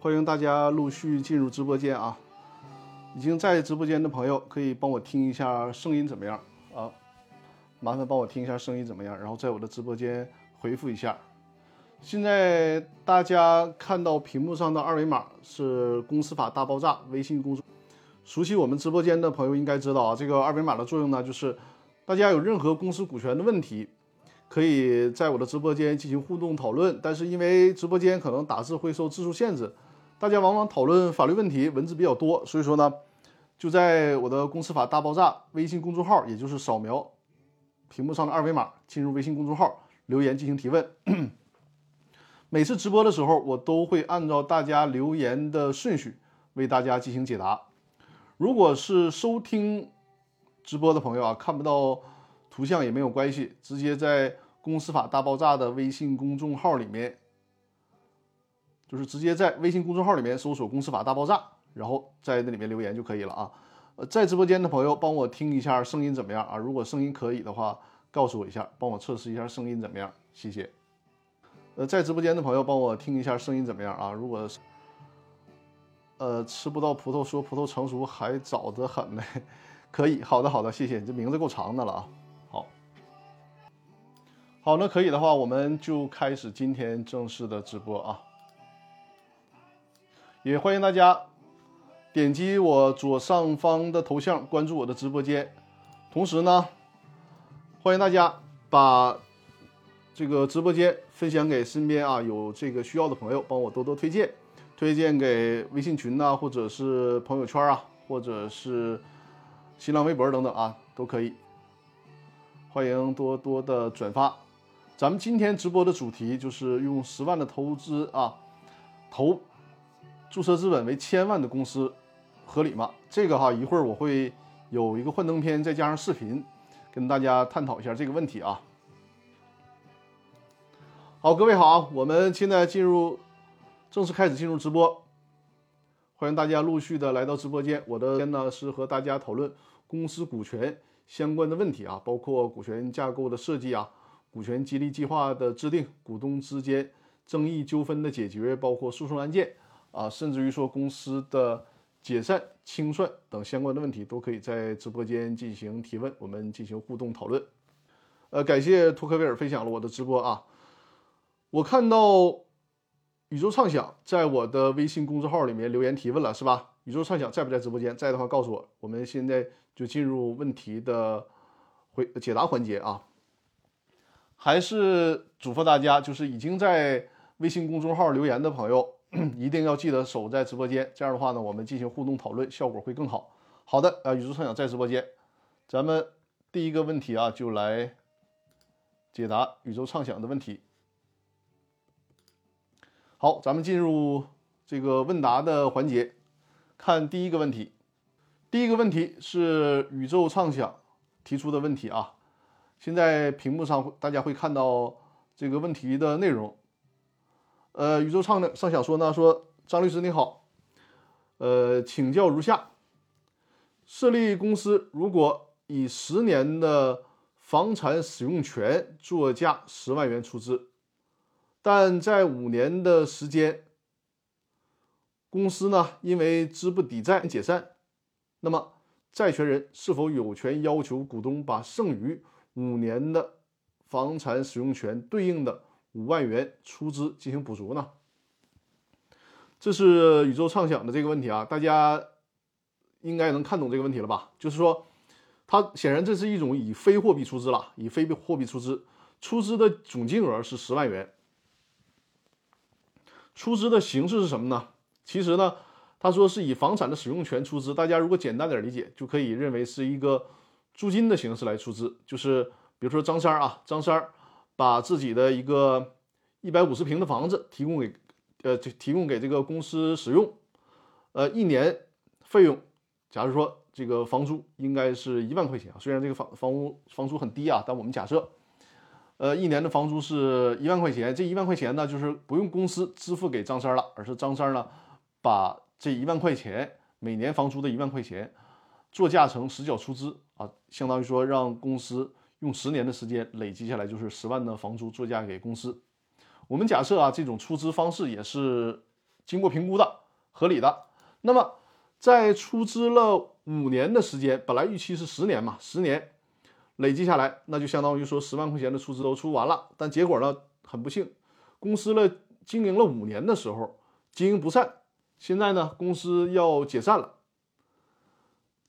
欢迎大家陆续进入直播间啊！已经在直播间的朋友可以帮我听一下声音怎么样啊？麻烦帮我听一下声音怎么样，然后在我的直播间回复一下。现在大家看到屏幕上的二维码是《公司法大爆炸》微信公众。熟悉我们直播间的朋友应该知道啊，这个二维码的作用呢，就是大家有任何公司股权的问题，可以在我的直播间进行互动讨论。但是因为直播间可能打字会受字数限制，大家往往讨论法律问题文字比较多，所以说呢，就在我的《公司法大爆炸》微信公众号，也就是扫描屏幕上的二维码进入微信公众号留言进行提问。每次直播的时候，我都会按照大家留言的顺序为大家进行解答。如果是收听直播的朋友啊，看不到图像也没有关系，直接在《公司法大爆炸》的微信公众号里面，就是直接在微信公众号里面搜索“公司法大爆炸”，然后在那里面留言就可以了啊。呃，在直播间的朋友，帮我听一下声音怎么样啊？如果声音可以的话，告诉我一下，帮我测试一下声音怎么样，谢谢。呃，在直播间的朋友，帮我听一下声音怎么样啊？如果呃吃不到葡萄说葡萄成熟还早得很呢，可以，好的好的，谢谢你这名字够长的了啊。好，好，那可以的话，我们就开始今天正式的直播啊。也欢迎大家点击我左上方的头像关注我的直播间，同时呢，欢迎大家把。这个直播间分享给身边啊有这个需要的朋友，帮我多多推荐，推荐给微信群呐，或者是朋友圈啊，或者是新浪微博等等啊，都可以。欢迎多多的转发。咱们今天直播的主题就是用十万的投资啊，投注册资本为千万的公司合理吗？这个哈，一会儿我会有一个幻灯片，再加上视频，跟大家探讨一下这个问题啊。好，各位好，我们现在进入正式开始进入直播，欢迎大家陆续的来到直播间。我的天呢是和大家讨论公司股权相关的问题啊，包括股权架构的设计啊，股权激励计划的制定，股东之间争议纠纷的解决，包括诉讼案件啊，甚至于说公司的解散清算等相关的问题，都可以在直播间进行提问，我们进行互动讨论。呃，感谢托克维尔分享了我的直播啊。我看到宇宙畅想在我的微信公众号里面留言提问了，是吧？宇宙畅想在不在直播间？在的话告诉我。我们现在就进入问题的回解答环节啊。还是嘱咐大家，就是已经在微信公众号留言的朋友，一定要记得守在直播间。这样的话呢，我们进行互动讨论，效果会更好。好的，呃，宇宙畅想在直播间，咱们第一个问题啊，就来解答宇宙畅想的问题。好，咱们进入这个问答的环节，看第一个问题。第一个问题是宇宙畅想提出的问题啊。现在屏幕上大家会看到这个问题的内容。呃，宇宙畅的畅想说呢，说张律师你好，呃，请教如下：设立公司如果以十年的房产使用权作价十万元出资。但在五年的时间，公司呢因为资不抵债解散，那么债权人是否有权要求股东把剩余五年的房产使用权对应的五万元出资进行补足呢？这是宇宙畅想的这个问题啊，大家应该能看懂这个问题了吧？就是说，它显然这是一种以非货币出资了，以非货币出资，出资的总金额是十万元。出资的形式是什么呢？其实呢，他说是以房产的使用权出资。大家如果简单点理解，就可以认为是一个租金的形式来出资。就是比如说张三啊，张三儿把自己的一个一百五十平的房子提供给呃提供给这个公司使用，呃一年费用，假如说这个房租应该是一万块钱啊，虽然这个房房屋房租很低啊，但我们假设。呃，一年的房租是一万块钱，这一万块钱呢，就是不用公司支付给张三了，而是张三呢，把这一万块钱每年房租的一万块钱，作价成实缴出资啊，相当于说让公司用十年的时间累积下来就是十万的房租作价给公司。我们假设啊，这种出资方式也是经过评估的、合理的。那么在出资了五年的时间，本来预期是十年嘛，十年累计下来，那就相当于说十万块钱的出资都出完了。但结果呢，很不幸，公司了经营了五年的时候经营不善，现在呢公司要解散了。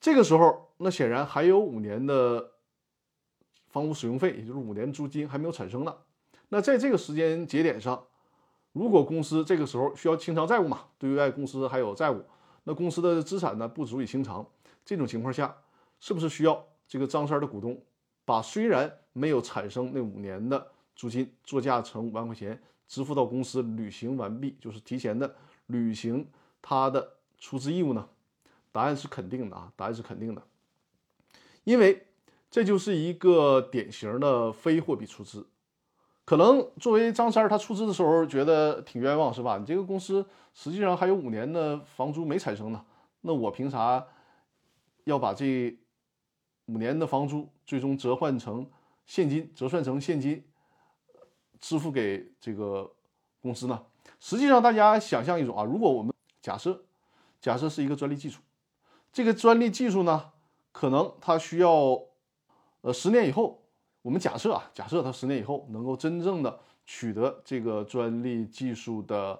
这个时候，那显然还有五年的房屋使用费，也就是五年租金还没有产生呢。那在这个时间节点上，如果公司这个时候需要清偿债务嘛，对外公司还有债务，那公司的资产呢不足以清偿，这种情况下，是不是需要这个张三的股东把虽然没有产生那五年的租金作价成五万块钱支付到公司履行完毕，就是提前的履行他的出资义务呢？答案是肯定的啊，答案是肯定的，因为这就是一个典型的非货币出资。可能作为张三他出资的时候觉得挺冤枉，是吧？你这个公司实际上还有五年的房租没产生呢，那我凭啥要把这五年的房租最终折换成现金，折算成现金支付给这个公司呢？实际上，大家想象一种啊，如果我们假设假设是一个专利技术。这个专利技术呢，可能它需要，呃，十年以后，我们假设啊，假设它十年以后能够真正的取得这个专利技术的，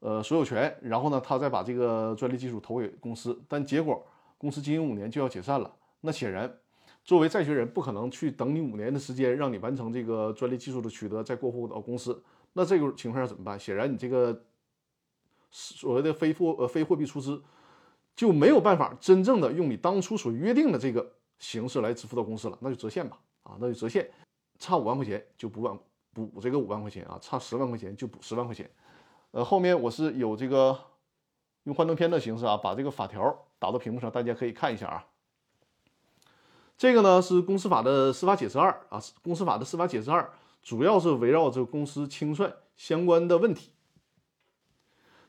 呃，所有权，然后呢，他再把这个专利技术投给公司，但结果公司经营五年就要解散了，那显然，作为债权人不可能去等你五年的时间让你完成这个专利技术的取得再过户到公司，那这个情况下怎么办？显然你这个所谓的非货呃非货币出资。就没有办法真正的用你当初所约定的这个形式来支付到公司了，那就折现吧，啊，那就折现，差五万块钱就补万补这个五万块钱啊，差十万块钱就补十万块钱。呃，后面我是有这个用幻灯片的形式啊，把这个法条打到屏幕上，大家可以看一下啊。这个呢是公司法的司法解释二啊，公司法的司法解释二主要是围绕着公司清算相关的问题，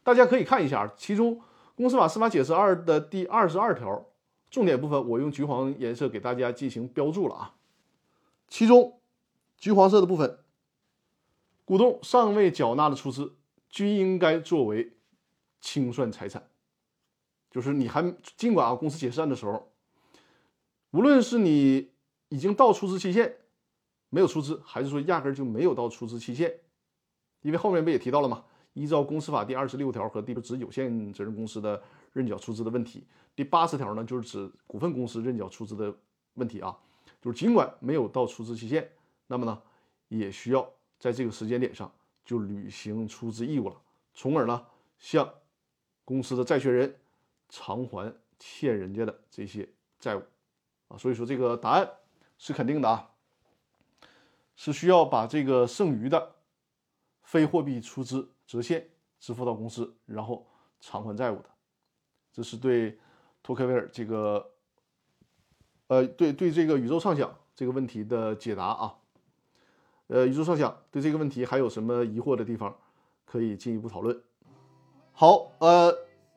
大家可以看一下其中。公司法司法解释二的第二十二条，重点部分我用橘黄颜色给大家进行标注了啊。其中，橘黄色的部分，股东尚未缴纳的出资，均应该作为清算财产。就是你还尽管啊，公司解散的时候，无论是你已经到出资期限没有出资，还是说压根就没有到出资期限，因为后面不也提到了吗？依照公司法第二十六条和第十有限责任公司的认缴出资的问题，第八十条呢就是指股份公司认缴出资的问题啊，就是尽管没有到出资期限，那么呢也需要在这个时间点上就履行出资义务了，从而呢向公司的债权人偿还欠人家的这些债务。啊，所以说这个答案是肯定的啊，是需要把这个剩余的非货币出资。折现支付到公司，然后偿还债务的，这是对托克维尔这个，呃，对对这个宇宙畅想这个问题的解答啊。呃，宇宙畅想对这个问题还有什么疑惑的地方，可以进一步讨论。好，呃，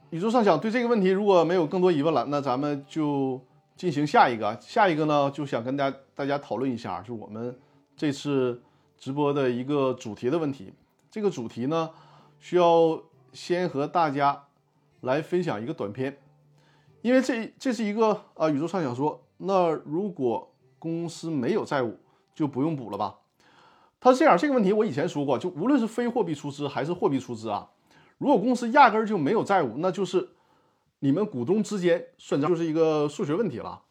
宇宙畅想对这个问题如果没有更多疑问了，那咱们就进行下一个。下一个呢，就想跟大家大家讨论一下，是我们这次直播的一个主题的问题。这个主题呢，需要先和大家来分享一个短片，因为这这是一个啊宇宙畅想说，那如果公司没有债务，就不用补了吧？他是这样，这个问题我以前说过，就无论是非货币出资还是货币出资啊，如果公司压根儿就没有债务，那就是你们股东之间算账，就是一个数学问题了。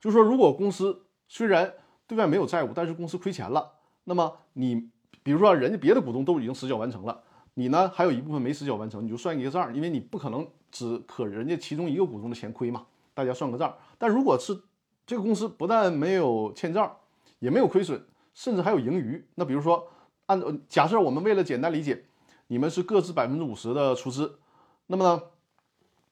就说，如果公司虽然对外没有债务，但是公司亏钱了，那么你。比如说，人家别的股东都已经实缴完成了，你呢还有一部分没实缴完成，你就算一个账，因为你不可能只可人家其中一个股东的钱亏嘛，大家算个账。但如果是这个公司不但没有欠账，也没有亏损，甚至还有盈余，那比如说按照假设我们为了简单理解，你们是各自百分之五十的出资，那么呢，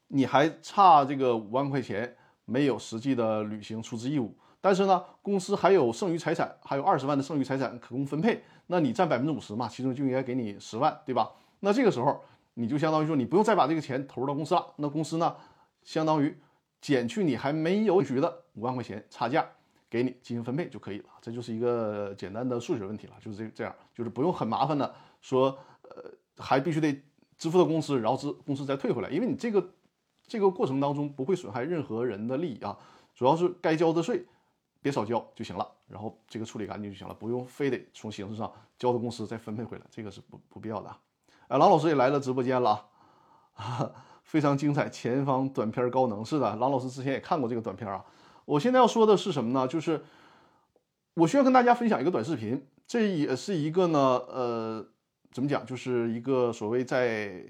你还差这个五万块钱没有实际的履行出资义务。但是呢，公司还有剩余财产，还有二十万的剩余财产可供分配，那你占百分之五十嘛，其中就应该给你十万，对吧？那这个时候你就相当于说，你不用再把这个钱投入到公司了，那公司呢，相当于减去你还没有取的五万块钱差价，给你进行分配就可以了。这就是一个简单的数学问题了，就是这这样，就是不用很麻烦的说，呃，还必须得支付到公司，然后支公司再退回来，因为你这个这个过程当中不会损害任何人的利益啊，主要是该交的税别少交就行了，然后这个处理干净就行了，不用非得从形式上交到公司再分配回来，这个是不不必要的啊。哎，郎老师也来了直播间了啊，非常精彩，前方短片高能是的，郎老师之前也看过这个短片啊。我现在要说的是什么呢？就是我需要跟大家分享一个短视频，这也是一个呢，呃，怎么讲，就是一个所谓在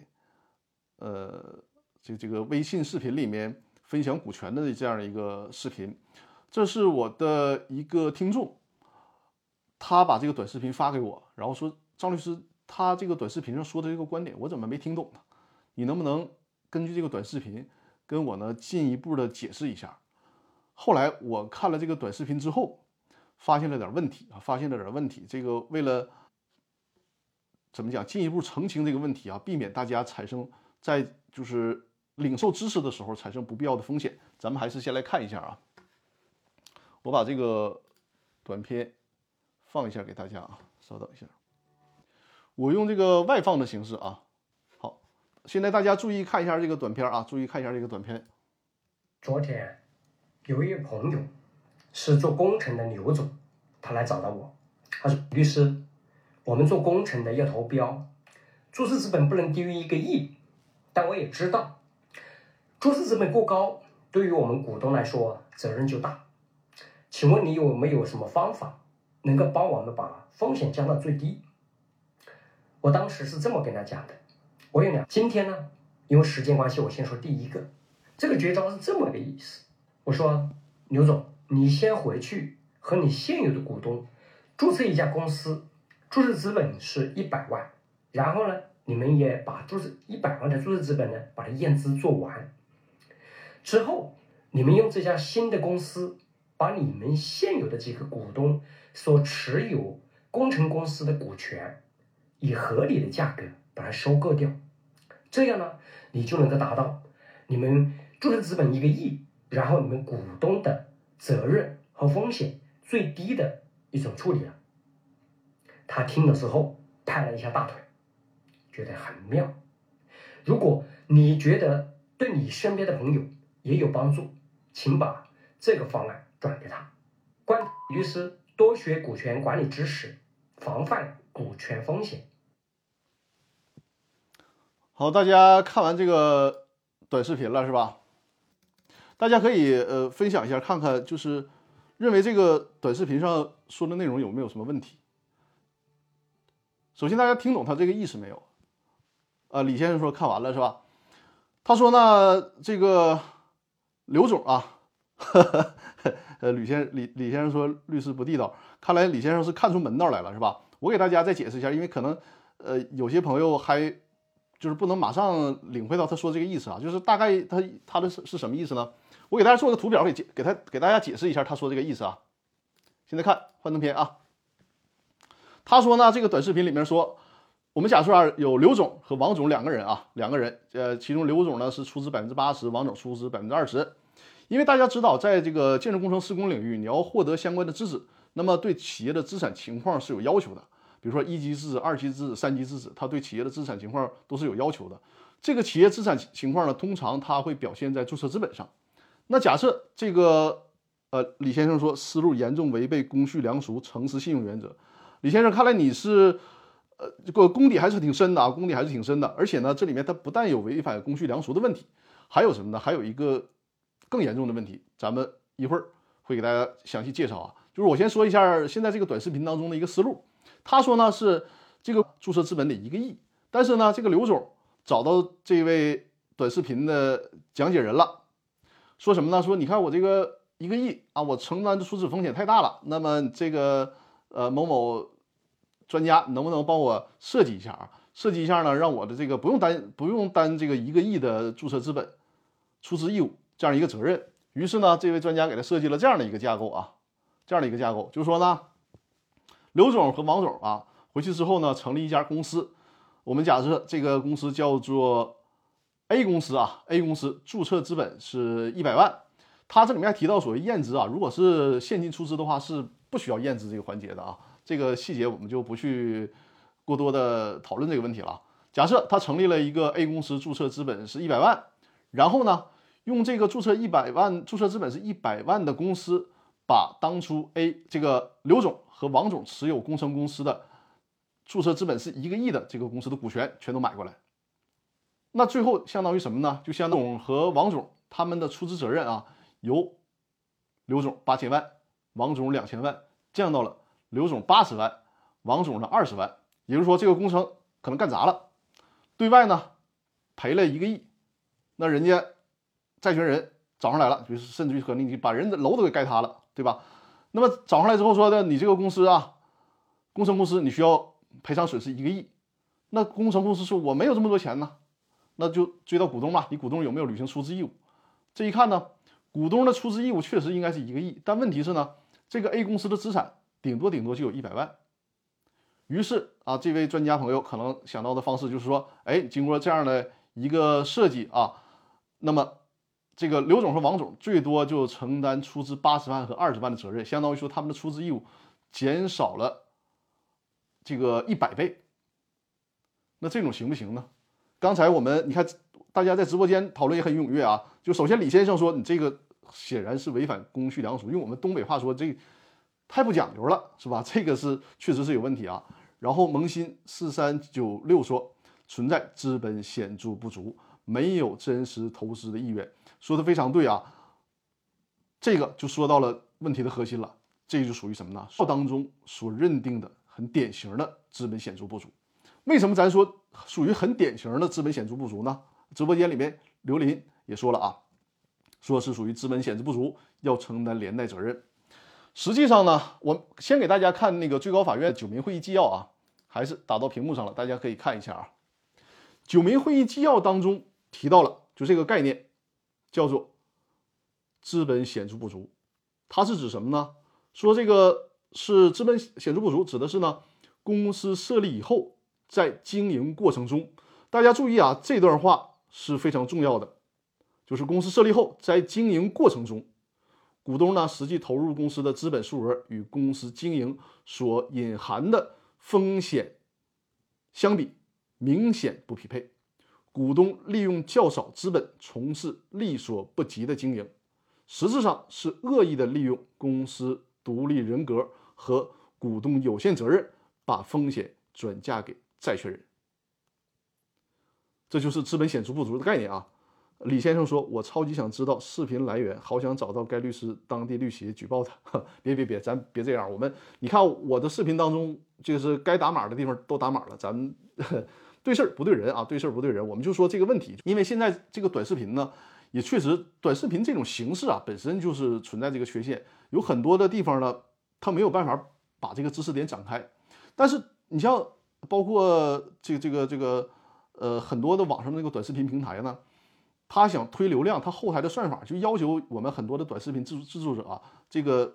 呃这这个微信视频里面分享股权的这样的一个视频。这是我的一个听众，他把这个短视频发给我，然后说张律师，他这个短视频上说的这个观点，我怎么没听懂呢？你能不能根据这个短视频跟我呢进一步的解释一下？后来我看了这个短视频之后，发现了点问题啊，发现了点问题。这个为了怎么讲，进一步澄清这个问题啊，避免大家产生在就是领受知识的时候产生不必要的风险，咱们还是先来看一下啊。我把这个短片放一下给大家啊，稍等一下。我用这个外放的形式啊。好，现在大家注意看一下这个短片啊，注意看一下这个短片。昨天。有一位朋友是做工程的刘总，他来找到我，他说：“律师，我们做工程的要投标，注册资本不能低于一个亿，但我也知道，注册资本过高，对于我们股东来说责任就大。请问你有没有什么方法能够帮我们把风险降到最低？”我当时是这么跟他讲的，我有两，今天呢，因为时间关系，我先说第一个，这个绝招是这么个意思。我说，刘总，你先回去和你现有的股东注册一家公司，注册资本是一百万，然后呢，你们也把注册一百万的注册资本呢，把它验资做完，之后，你们用这家新的公司把你们现有的几个股东所持有工程公司的股权，以合理的价格把它收购掉，这样呢，你就能够达到你们注册资本一个亿。然后你们股东的责任和风险最低的一种处理了。他听了之后拍了一下大腿，觉得很妙。如果你觉得对你身边的朋友也有帮助，请把这个方案转给他。关律师多学股权管理知识，防范股权风险。好，大家看完这个短视频了是吧？大家可以呃分享一下，看看就是认为这个短视频上说的内容有没有什么问题。首先，大家听懂他这个意思没有？啊，李先生说看完了是吧？他说呢，这个刘总啊，呃，吕先李李先生说律师不地道，看来李先生是看出门道来了是吧？我给大家再解释一下，因为可能呃有些朋友还就是不能马上领会到他说这个意思啊，就是大概他他的是是什么意思呢？我给大家做个图表，给解给他给大家解释一下他说这个意思啊。现在看幻灯片啊，他说呢，这个短视频里面说，我们假设啊有刘总和王总两个人啊，两个人，呃，其中刘总呢是出资百分之八十，王总出资百分之二十。因为大家知道，在这个建筑工程施工领域，你要获得相关的资质，那么对企业的资产情况是有要求的。比如说一级资质、二级资质、三级资质，它对企业的资产情况都是有要求的。这个企业资产情况呢，通常它会表现在注册资本上。那假设这个，呃，李先生说思路严重违背公序良俗、诚实信用原则。李先生，看来你是，呃，这个功底还是挺深的啊，功底还是挺深的。而且呢，这里面它不但有违反公序良俗的问题，还有什么呢？还有一个更严重的问题，咱们一会儿会给大家详细介绍啊。就是我先说一下现在这个短视频当中的一个思路。他说呢是这个注册资本得一个亿，但是呢，这个刘总找到这位短视频的讲解人了。说什么呢？说你看我这个一个亿啊，我承担的出资风险太大了。那么这个呃某某专家能不能帮我设计一下啊？设计一下呢，让我的这个不用担不用担这个一个亿的注册资本出资义务这样一个责任。于是呢，这位专家给他设计了这样的一个架构啊，这样的一个架构，就是说呢，刘总和王总啊回去之后呢，成立一家公司。我们假设这个公司叫做。A 公司啊，A 公司注册资本是一百万，它这里面还提到所谓验资啊，如果是现金出资的话，是不需要验资这个环节的啊，这个细节我们就不去过多的讨论这个问题了。假设他成立了一个 A 公司，注册资本是一百万，然后呢，用这个注册一百万、注册资本是一百万的公司，把当初 A 这个刘总和王总持有工程公司的注册资本是一个亿的这个公司的股权全都买过来，那最后相当于什么呢？就相当于和王总他们的出资责任啊，由刘总八千万，王总两千万降到了刘总八十万，王总的二十万，也就是说这个工程可能干砸了。对外呢赔了一个亿，那人家债权人找上来了，就是甚至于可能你把人的楼都给盖塌了，对吧？那么找上来之后说的，你这个公司啊，工程公司你需要赔偿损失一个亿，那工程公司说我没有这么多钱呢，那就追到股东嘛，你股东有没有履行出资义务？这一看呢，股东的出资义务确实应该是一个亿，但问题是呢，这个 A 公司的资产顶多顶多就有一百万。于是啊，这位专家朋友可能想到的方式就是说，哎，经过这样的一个设计啊，那么这个刘总和王总最多就承担出资八十万和二十万的责任，相当于说他们的出资义务减少了这个一百倍。那这种行不行呢？刚才我们你看，大家在直播间讨论也很踊跃啊。就首先李先生说，你这个显然是违反公序良俗，用我们东北话说，这太不讲究了，是吧？这个是确实是有问题啊。然后萌新四三九六说存在资本显著不足，没有真实投资的意愿，说的非常对啊。这个就说到了问题的核心了，这就属于什么呢？当中所认定的很典型的资本显著不足。为什么咱说属于很典型的资本显著不足呢？直播间里面刘林也说了啊，说是属于资本显著不足，要承担连带责任。实际上呢，我先给大家看那个最高法院九民会议纪要啊。还是打到屏幕上了，大家可以看一下啊。九民会议纪要当中提到了，就这个概念叫做资本显著不足，它是指什么呢？说这个是资本显著不足，指的是呢公司设立以后，在经营过程中，大家注意啊，这段话是非常重要的，就是公司设立后，在经营过程中，股东呢实际投入公司的资本数额与公司经营所隐含的。风险相比明显不匹配，股东利用较少资本从事力所不及的经营，实质上是恶意的利用公司独立人格和股东有限责任，把风险转嫁给债权人。这就是资本显著不足的概念啊。李先生说：“我超级想知道视频来源，好想找到该律师当地律协举报他。别别别，咱别这样。我们你看我的视频当中，就是该打码的地方都打码了。咱对事儿不对人啊，对事儿不对人。我们就说这个问题，因为现在这个短视频呢，也确实短视频这种形式啊，本身就是存在这个缺陷。有很多的地方呢，它没有办法把这个知识点展开。但是你像包括这个这个这个呃很多的网上那个短视频平台呢。”他想推流量，他后台的算法就要求我们很多的短视频制制作者啊，这个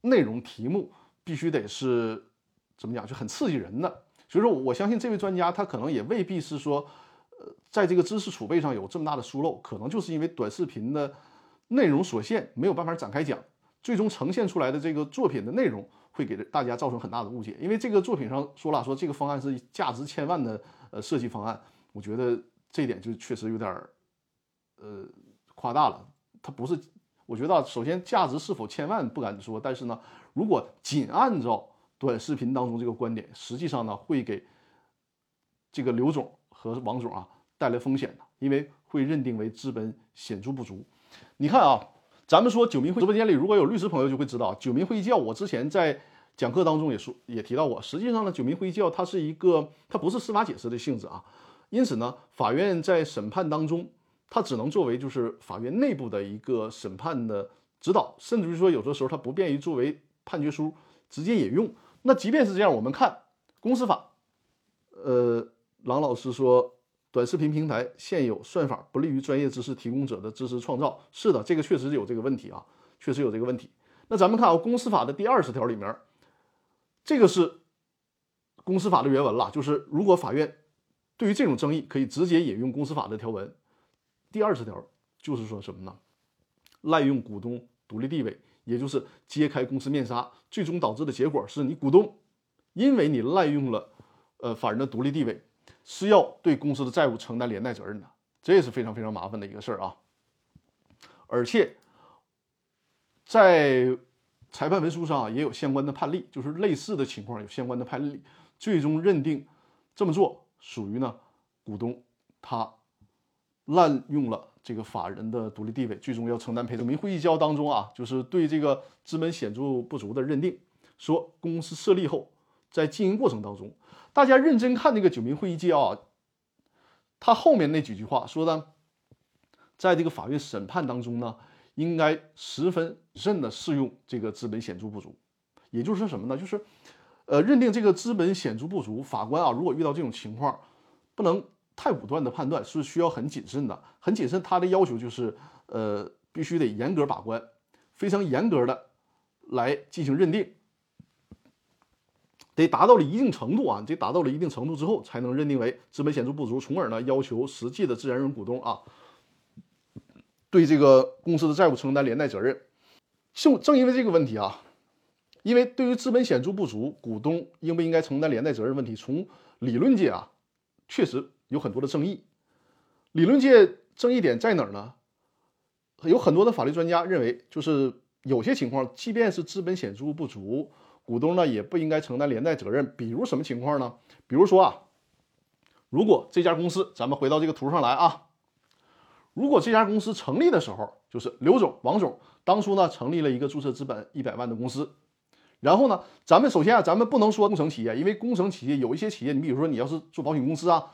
内容题目必须得是怎么讲，就很刺激人的。所以说，我相信这位专家他可能也未必是说，呃，在这个知识储备上有这么大的疏漏，可能就是因为短视频的内容所限，没有办法展开讲，最终呈现出来的这个作品的内容会给大家造成很大的误解。因为这个作品上说了，说这个方案是价值千万的呃设计方案，我觉得这一点就确实有点儿。呃，夸大了，它不是。我觉得，首先价值是否千万不敢说，但是呢，如果仅按照短视频当中这个观点，实际上呢，会给这个刘总和王总啊带来风险的，因为会认定为资本显著不足。你看啊，咱们说九民会直播间里如果有律师朋友就会知道，九民会议纪要，我之前在讲课当中也说也提到过。实际上呢，九民会议纪要它是一个，它不是司法解释的性质啊，因此呢，法院在审判当中。它只能作为就是法院内部的一个审判的指导，甚至于说有的时候它不便于作为判决书直接引用。那即便是这样，我们看公司法，呃，郎老师说短视频平台现有算法不利于专业知识提供者的知识创造。是的，这个确实有这个问题啊，确实有这个问题。那咱们看啊，公司法的第二十条里面，这个是公司法的原文了，就是如果法院对于这种争议，可以直接引用公司法的条文。第二十条就是说什么呢？滥用股东独立地位，也就是揭开公司面纱，最终导致的结果是你股东，因为你滥用了呃法人的独立地位，是要对公司的债务承担连带责任的，这也是非常非常麻烦的一个事儿啊。而且在裁判文书上也有相关的判例，就是类似的情况有相关的判例，最终认定这么做属于呢股东他滥用了这个法人的独立地位，最终要承担赔偿。民会议交当中啊，就是对这个资本显著不足的认定，说公司设立后在经营过程当中，大家认真看那个九民会议纪要啊，他后面那几句话说的，在这个法院审判当中呢。应该十分认的适用这个资本显著不足，也就是说什么呢？就是，呃，认定这个资本显著不足，法官啊，如果遇到这种情况，不能太武断的判断，是需要很谨慎的，很谨慎。他的要求就是，呃，必须得严格把关，非常严格的来进行认定，得达到了一定程度啊，得达到了一定程度之后，才能认定为资本显著不足，从而呢要求实际的自然人股东啊。对这个公司的债务承担连带责任，就正因为这个问题啊，因为对于资本显著不足，股东应不应该承担连带责任问题，从理论界啊，确实有很多的争议。理论界争议点在哪儿呢？有很多的法律专家认为，就是有些情况，即便是资本显著不足，股东呢也不应该承担连带责任。比如什么情况呢？比如说啊，如果这家公司，咱们回到这个图上来啊。如果这家公司成立的时候，就是刘总、王总当初呢成立了一个注册资本一百万的公司，然后呢，咱们首先啊，咱们不能说工程企业，因为工程企业有一些企业，你比如说你要是做保险公司啊，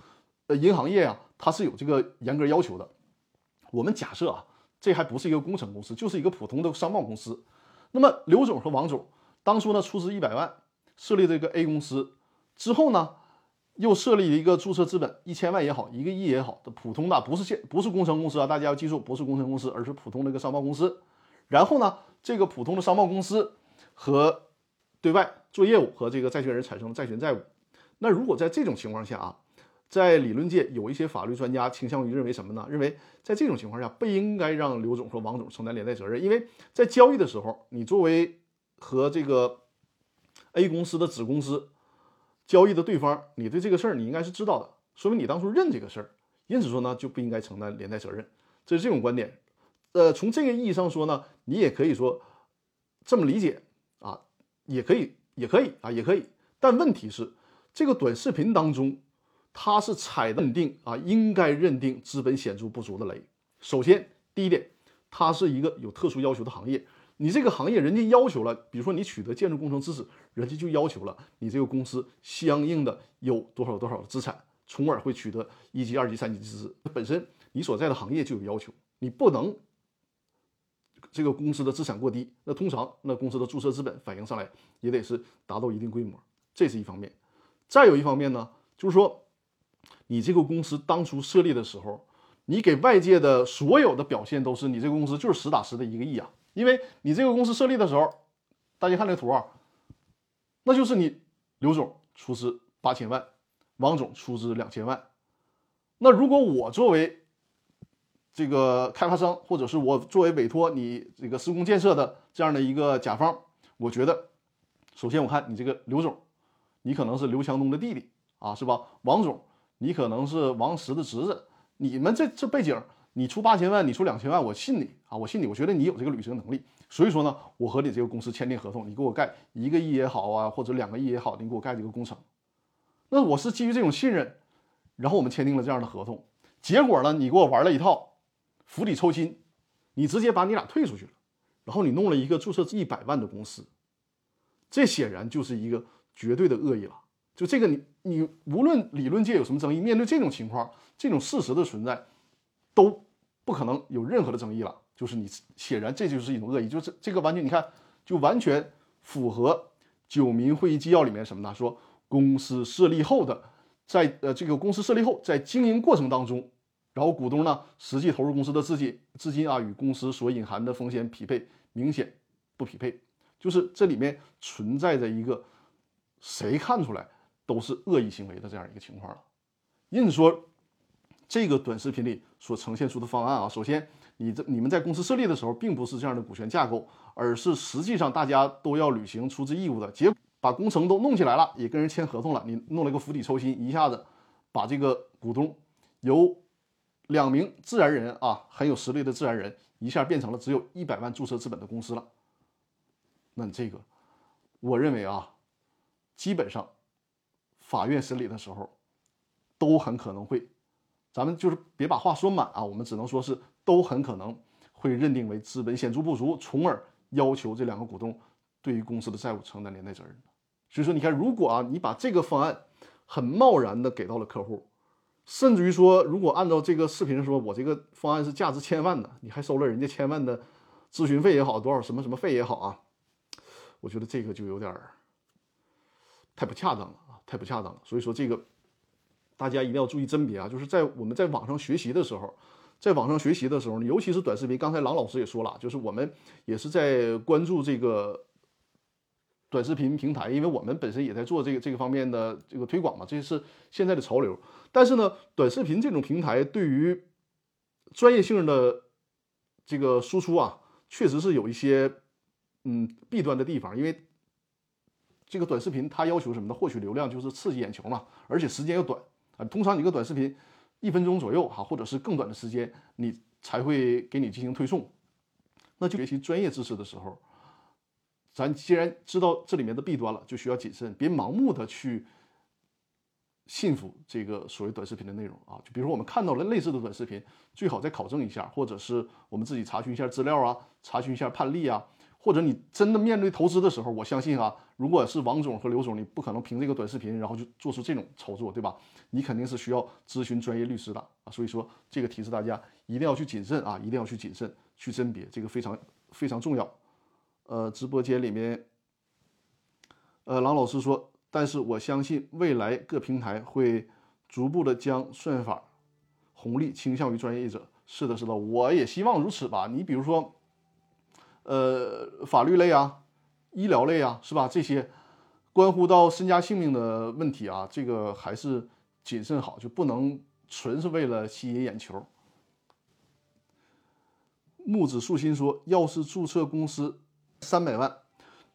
银行业啊，它是有这个严格要求的。我们假设啊，这还不是一个工程公司，就是一个普通的商贸公司。那么刘总和王总当初呢出资一百万设立这个 A 公司之后呢？又设立了一个注册资本一千万也好，一个亿也好的普通的，不是现不是工程公司啊，大家要记住，不是工程公司，而是普通的一个商贸公司。然后呢，这个普通的商贸公司和对外做业务和这个债权人产生了债权债务。那如果在这种情况下啊，在理论界有一些法律专家倾向于认为什么呢？认为在这种情况下不应该让刘总和王总承担连带责任，因为在交易的时候，你作为和这个 A 公司的子公司。交易的对方，你对这个事儿你应该是知道的，说明你当初认这个事儿，因此说呢就不应该承担连带责任，这是这种观点。呃，从这个意义上说呢，你也可以说这么理解啊，也可以，也可以啊，也可以。但问题是，这个短视频当中，它是踩的认定啊，应该认定资本显著不足的雷。首先，第一点，它是一个有特殊要求的行业。你这个行业，人家要求了，比如说你取得建筑工程知识，人家就要求了你这个公司相应的有多少多少资产，从而会取得一级、二级、三级资质。本身你所在的行业就有要求，你不能这个公司的资产过低，那通常那公司的注册资本反映上来也得是达到一定规模，这是一方面。再有一方面呢，就是说你这个公司当初设立的时候，你给外界的所有的表现都是你这个公司就是实打实的一个亿啊。因为你这个公司设立的时候，大家看这图啊，那就是你刘总出资八千万，王总出资两千万。那如果我作为这个开发商，或者是我作为委托你这个施工建设的这样的一个甲方，我觉得，首先我看你这个刘总，你可能是刘强东的弟弟啊，是吧？王总，你可能是王石的侄子，你们这这背景。你出八千万，你出两千万，我信你啊！我信你，我觉得你有这个履行能力。所以说呢，我和你这个公司签订合同，你给我盖一个亿也好啊，或者两个亿也好，你给我盖这个工程。那我是基于这种信任，然后我们签订了这样的合同。结果呢，你给我玩了一套釜底抽薪，你直接把你俩退出去了，然后你弄了一个注册一百万的公司，这显然就是一个绝对的恶意了。就这个，你你无论理论界有什么争议，面对这种情况，这种事实的存在。都不可能有任何的争议了，就是你显然这就是一种恶意，就是这个完全你看就完全符合九民会议纪要里面什么呢？说公司设立后的在呃这个公司设立后在经营过程当中，然后股东呢实际投入公司的资金资金啊与公司所隐含的风险匹配明显不匹配，就是这里面存在着一个谁看出来都是恶意行为的这样一个情况了，因此说。这个短视频里所呈现出的方案啊，首先，你这你们在公司设立的时候，并不是这样的股权架构，而是实际上大家都要履行出资义务的，结把工程都弄起来了，也跟人签合同了，你弄了个釜底抽薪，一下子把这个股东由两名自然人啊很有实力的自然人，一下变成了只有一百万注册资本的公司了。那这个，我认为啊，基本上法院审理的时候都很可能会，咱们就是别把话说满啊，我们只能说是都很可能会认定为资本显著不足，从而要求这两个股东对于公司的债务承担连带责任。所以说，你看，如果啊你把这个方案很贸然的给到了客户，甚至于说，如果按照这个视频说，我这个方案是价值千万的，你还收了人家千万的咨询费也好，多少什么什么费也好啊。我觉得这个就有点太不恰当了，太不恰当了。所以说这个大家一定要注意甄别啊，就是在我们在网上学习的时候，在网上学习的时候，尤其是短视频，刚才郎老师也说了，就是我们也是在关注这个短视频平台，因为我们本身也在做这个这个方面的这个推广嘛，这是现在的潮流。但是呢，短视频这种平台对于专业性的这个输出啊，确实是有一些。嗯，弊端的地方，因为这个短视频它要求什么呢？获取流量就是刺激眼球嘛，而且时间又短啊。通常一个短视频一分钟左右哈，或者是更短的时间，你才会给你进行推送。那就学习专业知识的时候，咱既然知道这里面的弊端了，就需要谨慎，别盲目的去信服这个所谓短视频的内容啊。就比如说我们看到了类似的短视频，最好再考证一下，或者是我们自己查询一下资料啊，查询一下判例啊。或者你真的面对投资的时候，我相信啊，如果是王总和刘总，你不可能凭这个短视频然后就做出这种操作，对吧？你肯定是需要咨询专业律师的啊。所以说，这个提示大家一定要去谨慎啊，一定要去谨慎去甄别，这个非常非常重要。呃，直播间里面，呃，郎老师说，但是我相信未来各平台会逐步的将算法红利倾向于专业者。是的，是的，我也希望如此吧。你比如说。呃，法律类啊，医疗类啊，是吧？这些关乎到身家性命的问题啊，这个还是谨慎好，就不能纯是为了吸引眼球。木子树心说，要是注册公司三百万，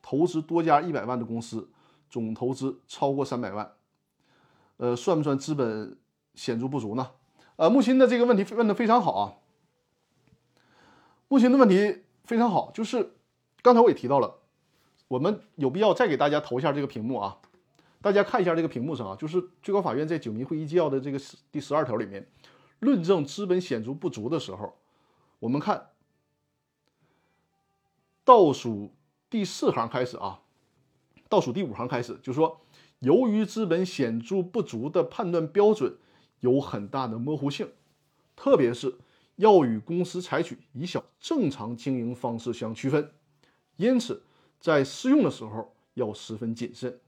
投资多家一百万的公司，总投资超过三百万，呃，算不算资本显著不足呢？呃，木心的这个问题问的非常好啊，木心的问题。非常好，就是刚才我也提到了，我们有必要再给大家投一下这个屏幕啊，大家看一下这个屏幕上啊，就是最高法院在九民会议纪要的这个第十二条里面，论证资本显著不足的时候，我们看倒数第四行开始啊，倒数第五行开始，就说由于资本显著不足的判断标准有很大的模糊性，特别是。要与公司采取以小正常经营方式相区分，因此在适用的时候要十分谨慎，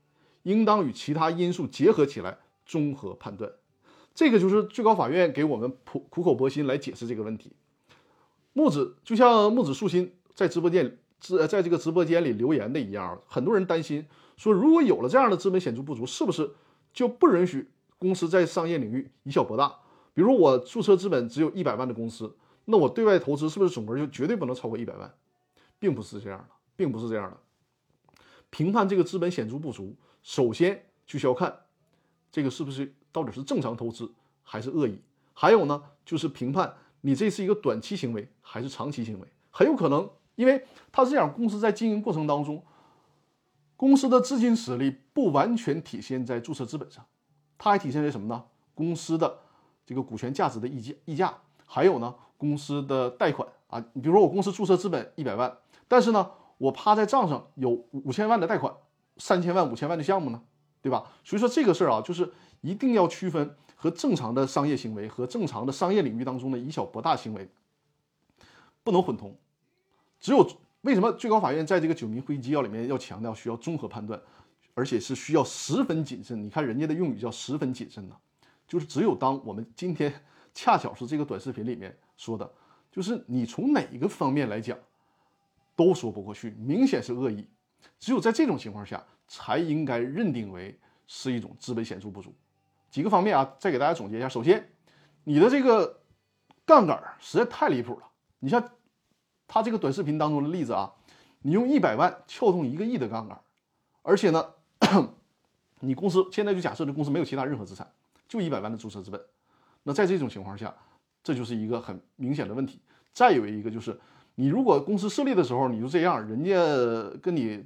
应当与其他因素结合起来综合判断。这个就是最高法院给我们苦苦口婆心来解释这个问题。木子就像木子树心在直播间直在这个直播间里留言的一样，很多人担心说，如果有了这样的资本显著不足，是不是就不允许公司在商业领域以小博大？比如我注册资本只有一百万的公司，那我对外投资是不是总额就绝对不能超过一百万？并不是这样的，并不是这样的。评判这个资本显著不足，首先就需要看这个是不是到底是正常投资还是恶意。还有呢，就是评判你这是一个短期行为还是长期行为。很有可能，因为它是这样，公司在经营过程当中，公司的资金实力不完全体现在注册资本上，它还体现在什么呢？公司的。这个股权价值的溢价，溢价，还有呢，公司的贷款啊，你比如说我公司注册资本一百万，但是呢，我趴在账上有五千万的贷款，三千万、五千万的项目呢，对吧？所以说这个事儿啊，就是一定要区分和正常的商业行为和正常的商业领域当中的以小博大行为不能混同。只有为什么最高法院在这个九民会议纪要里面要强调需要综合判断，而且是需要十分谨慎？你看人家的用语叫十分谨慎呢。就是只有当我们今天 恰巧是这个短视频里面说的，就是你从哪一个方面来讲都说不过去，明显是恶意。只有在这种情况下，才应该认定为是一种资本显著不足。几个方面啊，再给大家总结一下。首先，你的这个杠杆实在太离谱了。你像他这个短视频当中的例子啊，你用一百万撬动一个亿的杠杆，而且呢，你公司现在就假设这公司没有其他任何资产。就一百万的注册资本。那在这种情况下，这就是一个很明显的问题。再有一个就是，你如果公司设立的时候你就这样，人家跟你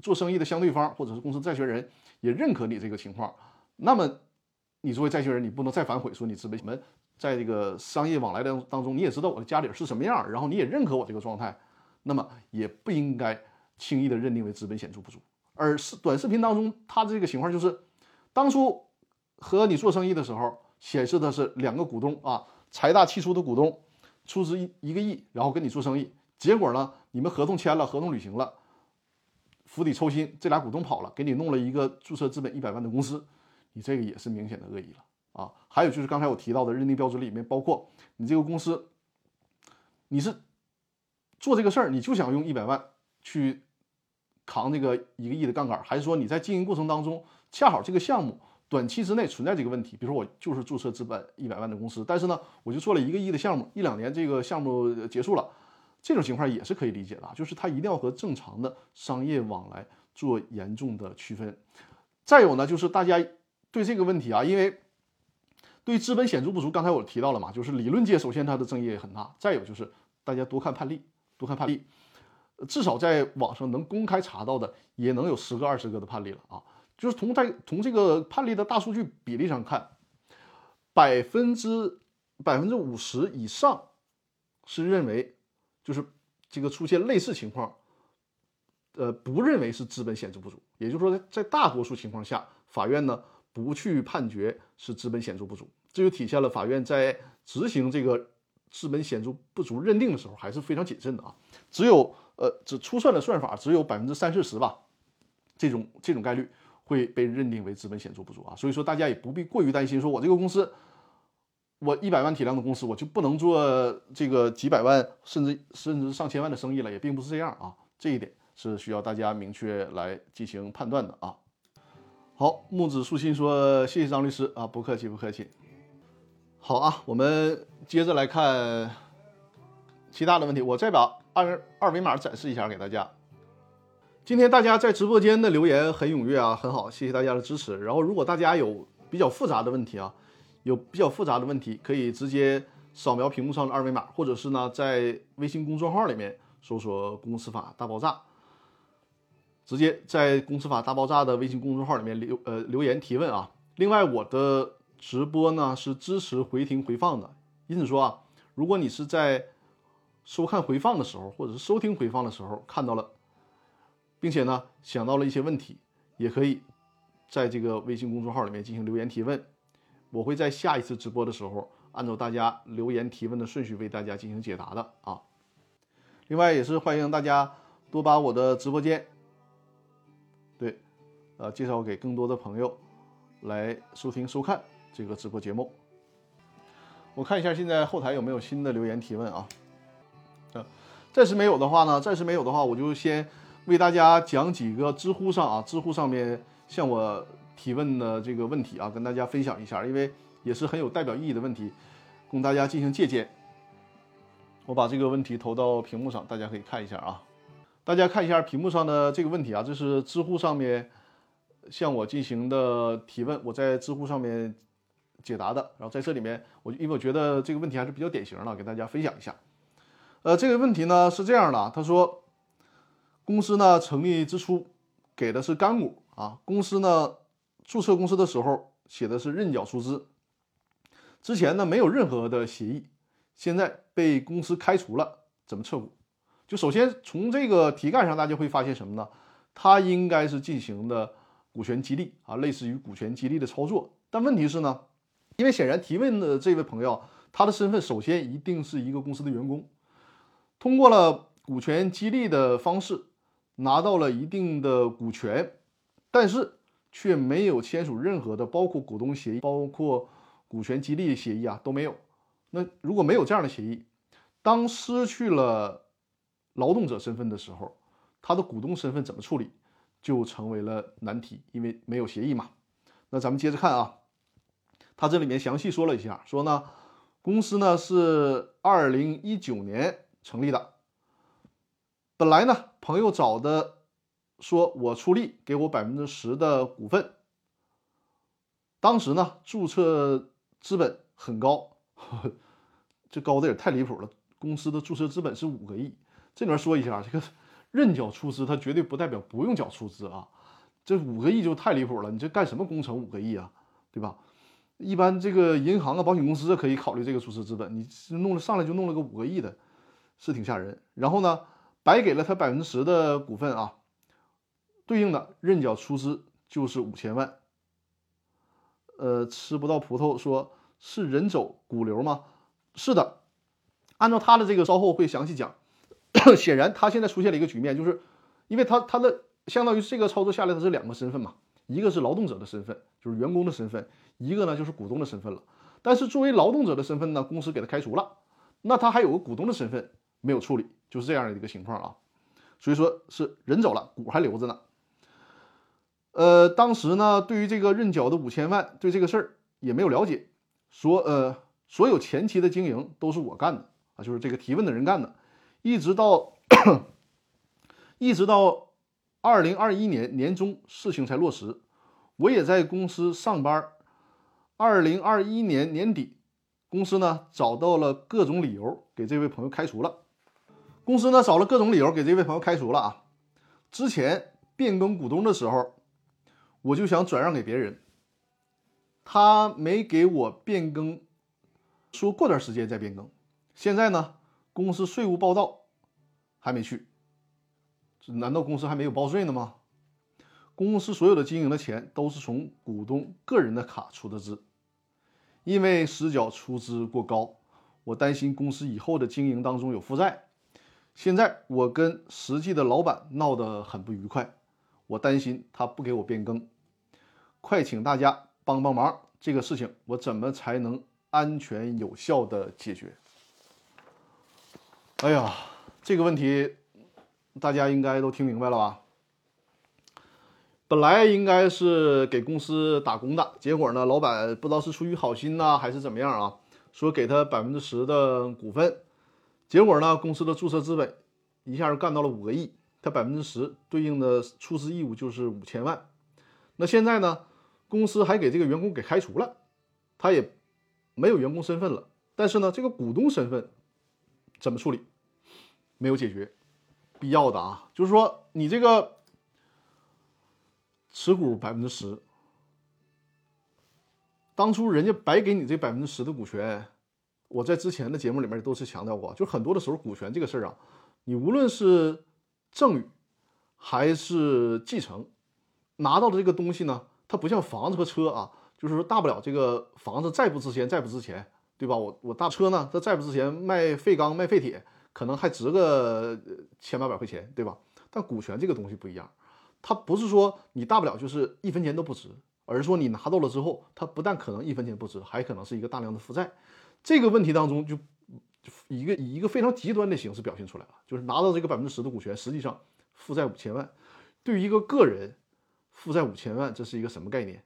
做生意的相对方或者是公司债权人也认可你这个情况，那么你作为债权人，你不能再反悔说你资本们在这个商业往来的当中，你也知道我的家底是什么样，然后你也认可我这个状态，那么也不应该轻易的认定为资本显著不足。而是短视频当中，他这个情况就是，当初和你做生意的时候显示的是两个股东啊，财大气粗的股东出资一一个亿，然后跟你做生意，结果呢，你们合同签了，合同履行了，釜底抽薪，这俩股东跑了，给你弄了一个注册资本一百万的公司，你这个也是明显的恶意了啊。还有就是刚才我提到的认定标准里面，包括你这个公司，你是做这个事儿，你就想用一百万去。扛这个一个亿的杠杆，还是说你在经营过程当中，恰好这个项目短期之内存在这个问题？比如说我就是注册资本一百万的公司，但是呢，我就做了一个亿的项目，一两年这个项目结束了，这种情况也是可以理解的，就是它一定要和正常的商业往来做严重的区分。再有呢，就是大家对这个问题啊，因为对资本显著不足，刚才我提到了嘛，就是理论界首先它的争议也很大，再有就是大家多看判例，多看判例。至少在网上能公开查到的，也能有十个、二十个的判例了啊！就是从在从这个判例的大数据比例上看，百分之百分之五十以上是认为，就是这个出现类似情况，呃，不认为是资本显著不足。也就是说，在大多数情况下，法院呢不去判决是资本显著不足，这就体现了法院在执行这个资本显著不足认定的时候还是非常谨慎的啊！只有呃，只初算的算法只有百分之三四十吧，这种这种概率会被认定为资本显著不足啊，所以说大家也不必过于担心，说我这个公司，我一百万体量的公司，我就不能做这个几百万甚至甚至上千万的生意了，也并不是这样啊，这一点是需要大家明确来进行判断的啊。好，木子树心说谢谢张律师啊，不客气不客气。好啊，我们接着来看其他的问题，我再把。二二维码展示一下给大家。今天大家在直播间的留言很踊跃啊，很好，谢谢大家的支持。然后如果大家有比较复杂的问题啊，有比较复杂的问题，可以直接扫描屏幕上的二维码，或者是呢在微信公众号里面搜索“公司法大爆炸”，直接在“公司法大爆炸”的微信公众号里面留呃留言提问啊。另外我的直播呢是支持回听回放的，因此说啊，如果你是在收看回放的时候，或者是收听回放的时候看到了，并且呢想到了一些问题，也可以在这个微信公众号里面进行留言提问，我会在下一次直播的时候按照大家留言提问的顺序为大家进行解答的啊。另外也是欢迎大家多把我的直播间，对，呃介绍给更多的朋友来收听收看这个直播节目。我看一下现在后台有没有新的留言提问啊。呃暂时没有的话呢，暂时没有的话，我就先为大家讲几个知乎上啊，知乎上面向我提问的这个问题啊，跟大家分享一下，因为也是很有代表意义的问题，供大家进行借鉴。我把这个问题投到屏幕上，大家可以看一下啊。大家看一下屏幕上的这个问题啊，这是知乎上面向我进行的提问，我在知乎上面解答的。然后在这里面，我因为我觉得这个问题还是比较典型的，给大家分享一下。呃，这个问题呢是这样的，他说，公司呢成立之初给的是干股啊，公司呢注册公司的时候写的是认缴出资，之前呢没有任何的协议，现在被公司开除了，怎么撤股？就首先从这个题干上，大家会发现什么呢？他应该是进行的股权激励啊，类似于股权激励的操作。但问题是呢，因为显然提问的这位朋友，他的身份首先一定是一个公司的员工。通过了股权激励的方式，拿到了一定的股权，但是却没有签署任何的，包括股东协议、包括股权激励协议啊都没有。那如果没有这样的协议，当失去了劳动者身份的时候，他的股东身份怎么处理，就成为了难题，因为没有协议嘛。那咱们接着看啊，他这里面详细说了一下，说呢，公司呢是二零一九年。成立的。本来呢，朋友找的，说我出力给我百分之十的股份，当时呢，注册资本很高，这高的也太离谱了。公司的注册资本是五个亿。这里面说一下，这个认缴出资，它绝对不代表不用缴出资啊。这五个亿就太离谱了，你这干什么工程五个亿啊，对吧？一般这个银行啊、保险公司可以考虑这个注册资本，你弄了上来就弄了个五个亿的，是挺吓人。然后呢，白给了他百分之十的股份啊，对应的认缴出资就是五千万。呃，吃不到葡萄说是人走股流吗？是的，按照他的这个稍后会详细讲。显然他现在出现了一个局面，就是因为他他的相当于这个操作下来，他是两个身份嘛，一个是劳动者的身份，就是员工的身份，一个呢就是股东的身份了。但是作为劳动者的身份呢，公司给他开除了，那他还有个股东的身份没有处理，就是这样的一个情况啊。所以说是人走了，股还留着呢。呃，当时呢，对于这个认缴的五千万，对这个事儿也没有了解，说呃，所有前期的经营都是我干的啊，就是这个提问的人干的，一直到一直到二零二一年年中事情才落实，我也在公司上班，二零二一年年底，公司呢找到了各种理由给这位朋友开除了，公司呢找了各种理由给这位朋友开除了啊，之前变更股东的时候。我就想转让给别人，他没给我变更，说过段时间再变更。现在呢，公司税务报到还没去，难道公司还没有报税呢吗？公司所有的经营的钱都是从股东个人的卡出的资，因为实缴出资过高，我担心公司以后的经营当中有负债。现在我跟实际的老板闹得很不愉快，我担心他不给我变更。快请大家帮帮忙，这个事情我怎么才能安全有效的解决？哎呀，这个问题大家应该都听明白了吧？本来应该是给公司打工的，结果呢，老板不知道是出于好心呢，还是怎么样啊，说给他百分之十的股份，结果呢，公司的注册资本一下就干到了五个亿，他百分之十对应的出资义务就是五千万，那现在呢？公司还给这个员工给开除了，他也没有员工身份了。但是呢，这个股东身份怎么处理？没有解决，必要的啊，就是说你这个持股百分之十，当初人家白给你这百分之十的股权，我在之前的节目里面都是强调过，就很多的时候股权这个事儿啊，你无论是赠与还是继承，拿到的这个东西呢。它不像房子和车啊，就是说大不了这个房子再不值钱，再不值钱，对吧？我我大车呢，它再不值钱，卖废钢卖废铁，可能还值个千八百块钱，对吧？但股权这个东西不一样，它不是说你大不了就是一分钱都不值，而是说你拿到了之后，它不但可能一分钱不值，还可能是一个大量的负债。这个问题当中就一个以一个非常极端的形式表现出来了，就是拿到这个百分之十的股权，实际上负债五千万，对于一个个人。负债五千万，这是一个什么概念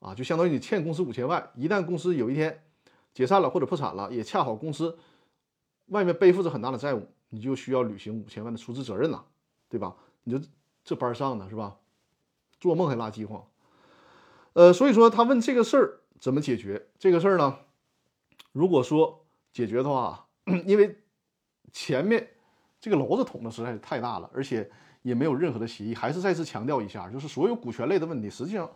啊？就相当于你欠公司五千万，一旦公司有一天解散了或者破产了，也恰好公司外面背负着很大的债务，你就需要履行五千万的出资责任了，对吧？你就这班上的是吧？做梦还拉饥荒。呃，所以说他问这个事儿怎么解决？这个事儿呢，如果说解决的话，因为前面这个篓子捅的实在是太大了，而且。也没有任何的协议，还是再次强调一下，就是所有股权类的问题，实际上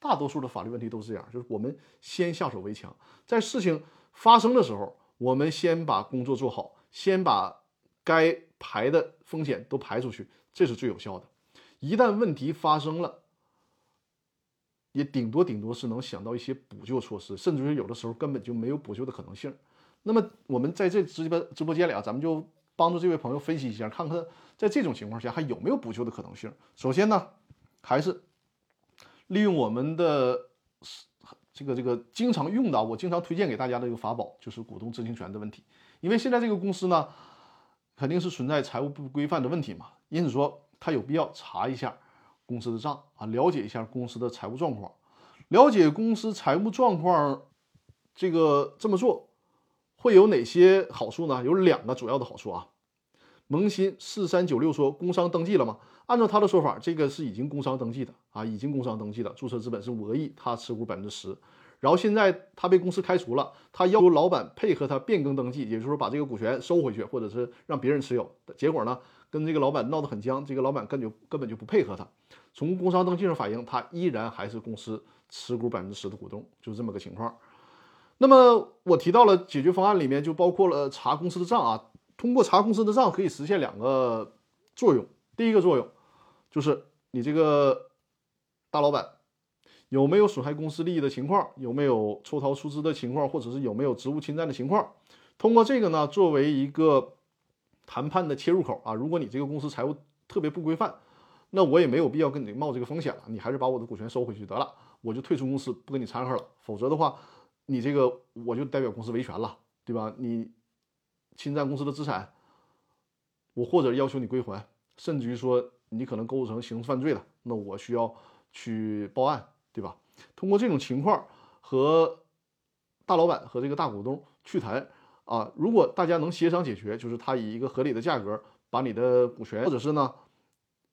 大多数的法律问题都是这样，就是我们先下手为强，在事情发生的时候，我们先把工作做好，先把该排的风险都排出去，这是最有效的。一旦问题发生了，也顶多顶多是能想到一些补救措施，甚至于有的时候根本就没有补救的可能性。那么我们在这直播直播间里啊，咱们就帮助这位朋友分析一下，看看。在这种情况下，还有没有补救的可能性？首先呢，还是利用我们的这个这个经常用的，我经常推荐给大家的一个法宝，就是股东知情权的问题。因为现在这个公司呢，肯定是存在财务不规范的问题嘛，因此说他有必要查一下公司的账啊，了解一下公司的财务状况。了解公司财务状况，这个这么做会有哪些好处呢？有两个主要的好处啊。萌新四三九六说工商登记了吗？按照他的说法，这个是已经工商登记的啊，已经工商登记的，注册资本是五个亿，他持股百分之十。然后现在他被公司开除了，他要求老板配合他变更登记，也就是说把这个股权收回去，或者是让别人持有。结果呢，跟这个老板闹得很僵，这个老板根本根本就不配合他。从工商登记上反映，他依然还是公司持股百分之十的股东，就是这么个情况。那么我提到了解决方案里面就包括了查公司的账啊，通过查公司的账可以实现两个作用。第一个作用就是你这个大老板。有没有损害公司利益的情况？有没有抽逃出资的情况？或者是有没有职务侵占的情况？通过这个呢，作为一个谈判的切入口啊。如果你这个公司财务特别不规范，那我也没有必要跟你冒这个风险了。你还是把我的股权收回去得了，我就退出公司，不跟你掺和了。否则的话，你这个我就代表公司维权了，对吧？你侵占公司的资产，我或者要求你归还，甚至于说你可能构成刑事犯罪了，那我需要去报案。对吧？通过这种情况和大老板和这个大股东去谈啊，如果大家能协商解决，就是他以一个合理的价格把你的股权，或者是呢，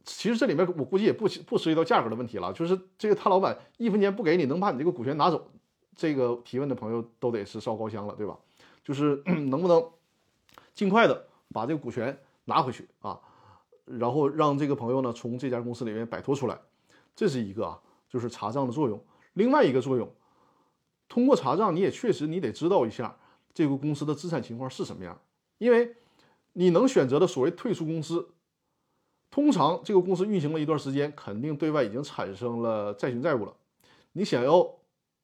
其实这里面我估计也不不涉及到价格的问题了，就是这个他老板一分钱不给你，能把你这个股权拿走，这个提问的朋友都得是烧高香了，对吧？就是 能不能尽快的把这个股权拿回去啊，然后让这个朋友呢从这家公司里面摆脱出来，这是一个啊。就是查账的作用，另外一个作用，通过查账，你也确实你得知道一下这个公司的资产情况是什么样，因为你能选择的所谓退出公司，通常这个公司运行了一段时间，肯定对外已经产生了债权债务了。你想要，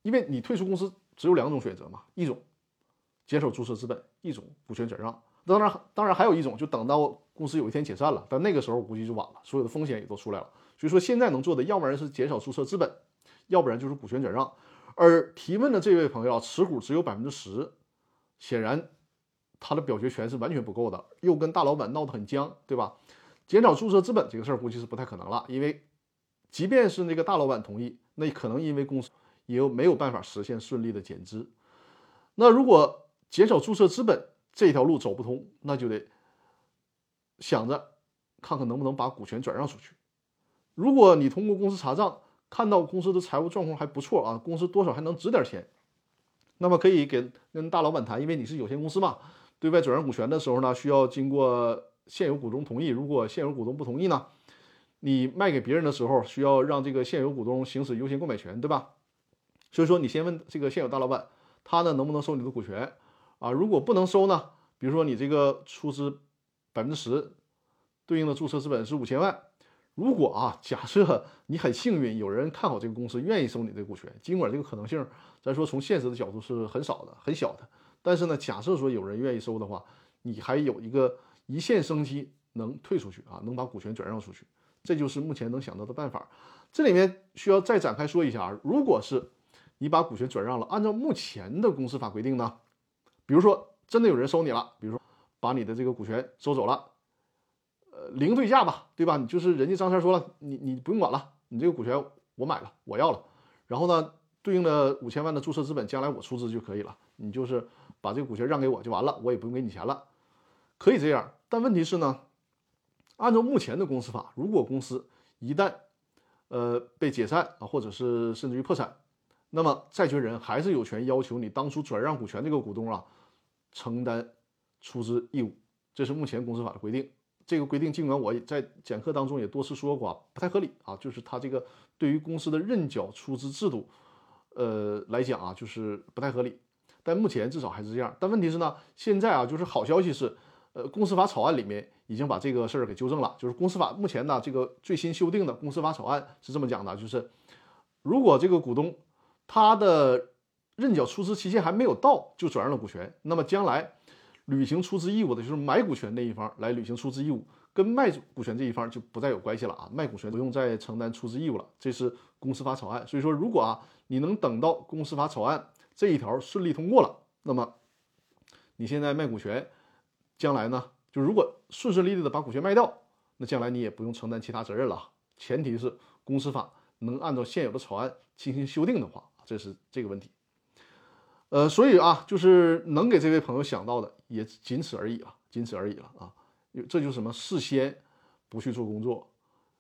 因为你退出公司只有两种选择嘛，一种减少注册资本，一种股权转让。当然，当然还有一种，就等到公司有一天解散了，但那个时候估计就晚了，所有的风险也都出来了。所以说，现在能做的，要不然是减少注册资本，要不然就是股权转让。而提问的这位朋友啊持股只有百分之十，显然他的表决权是完全不够的，又跟大老板闹得很僵，对吧？减少注册资本这个事儿估计是不太可能了，因为即便是那个大老板同意，那可能因为公司也有没有办法实现顺利的减资。那如果减少注册资本这条路走不通，那就得想着看看能不能把股权转让出去。如果你通过公司查账看到公司的财务状况还不错啊，公司多少还能值点钱，那么可以给跟大老板谈，因为你是有限公司嘛，对外转让股权的时候呢，需要经过现有股东同意。如果现有股东不同意呢，你卖给别人的时候需要让这个现有股东行使优先购买权，对吧？所以说你先问这个现有大老板，他呢能不能收你的股权啊？如果不能收呢，比如说你这个出资百分之十，对应的注册资本是五千万。如果啊，假设你很幸运，有人看好这个公司，愿意收你这个股权，尽管这个可能性，咱说从现实的角度是很少的、很小的，但是呢，假设说有人愿意收的话，你还有一个一线生机能退出去啊，能把股权转让出去，这就是目前能想到的办法。这里面需要再展开说一下啊，如果是你把股权转让了，按照目前的公司法规定呢，比如说真的有人收你了，比如说把你的这个股权收走了。呃，零对价吧，对吧？你就是人家张三说了，你你不用管了，你这个股权我买了，我要了。然后呢，对应的五千万的注册资本，将来我出资就可以了。你就是把这个股权让给我就完了，我也不用给你钱了，可以这样。但问题是呢，按照目前的公司法，如果公司一旦呃被解散啊，或者是甚至于破产，那么债权人还是有权要求你当初转让股权这个股东啊承担出资义务，这是目前公司法的规定。这个规定，尽管我在讲课当中也多次说过，不太合理啊。就是他这个对于公司的认缴出资制度，呃来讲啊，就是不太合理。但目前至少还是这样。但问题是呢，现在啊，就是好消息是，呃，公司法草案里面已经把这个事儿给纠正了。就是公司法目前呢，这个最新修订的公司法草案是这么讲的：就是如果这个股东他的认缴出资期限还没有到就转让了股权，那么将来。履行出资义务的就是买股权那一方来履行出资义务，跟卖股权这一方就不再有关系了啊！卖股权不用再承担出资义务了。这是公司法草案，所以说如果啊你能等到公司法草案这一条顺利通过了，那么你现在卖股权，将来呢就如果顺顺利利的把股权卖掉，那将来你也不用承担其他责任了。前提是公司法能按照现有的草案进行修订的话，这是这个问题。呃，所以啊，就是能给这位朋友想到的也仅此而已了，仅此而已了啊。这就是什么？事先不去做工作，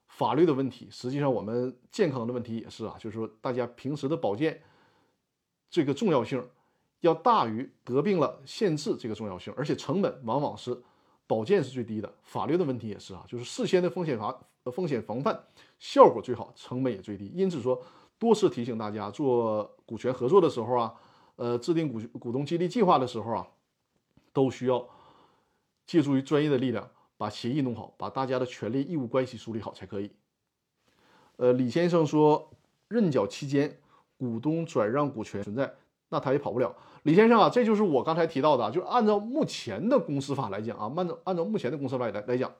法律的问题，实际上我们健康的问题也是啊，就是说大家平时的保健这个重要性要大于得病了限制这个重要性，而且成本往往是保健是最低的，法律的问题也是啊，就是事先的风险防风险防范效果最好，成本也最低。因此说，多次提醒大家做股权合作的时候啊，呃，制定股股东激励计划的时候啊，都需要。借助于专业的力量，把协议弄好，把大家的权利义务关系梳理好才可以。呃，李先生说，认缴期间股东转让股权存在，那他也跑不了。李先生啊，这就是我刚才提到的，就按照目前的公司法来讲啊，按照按照目前的公司法来来讲，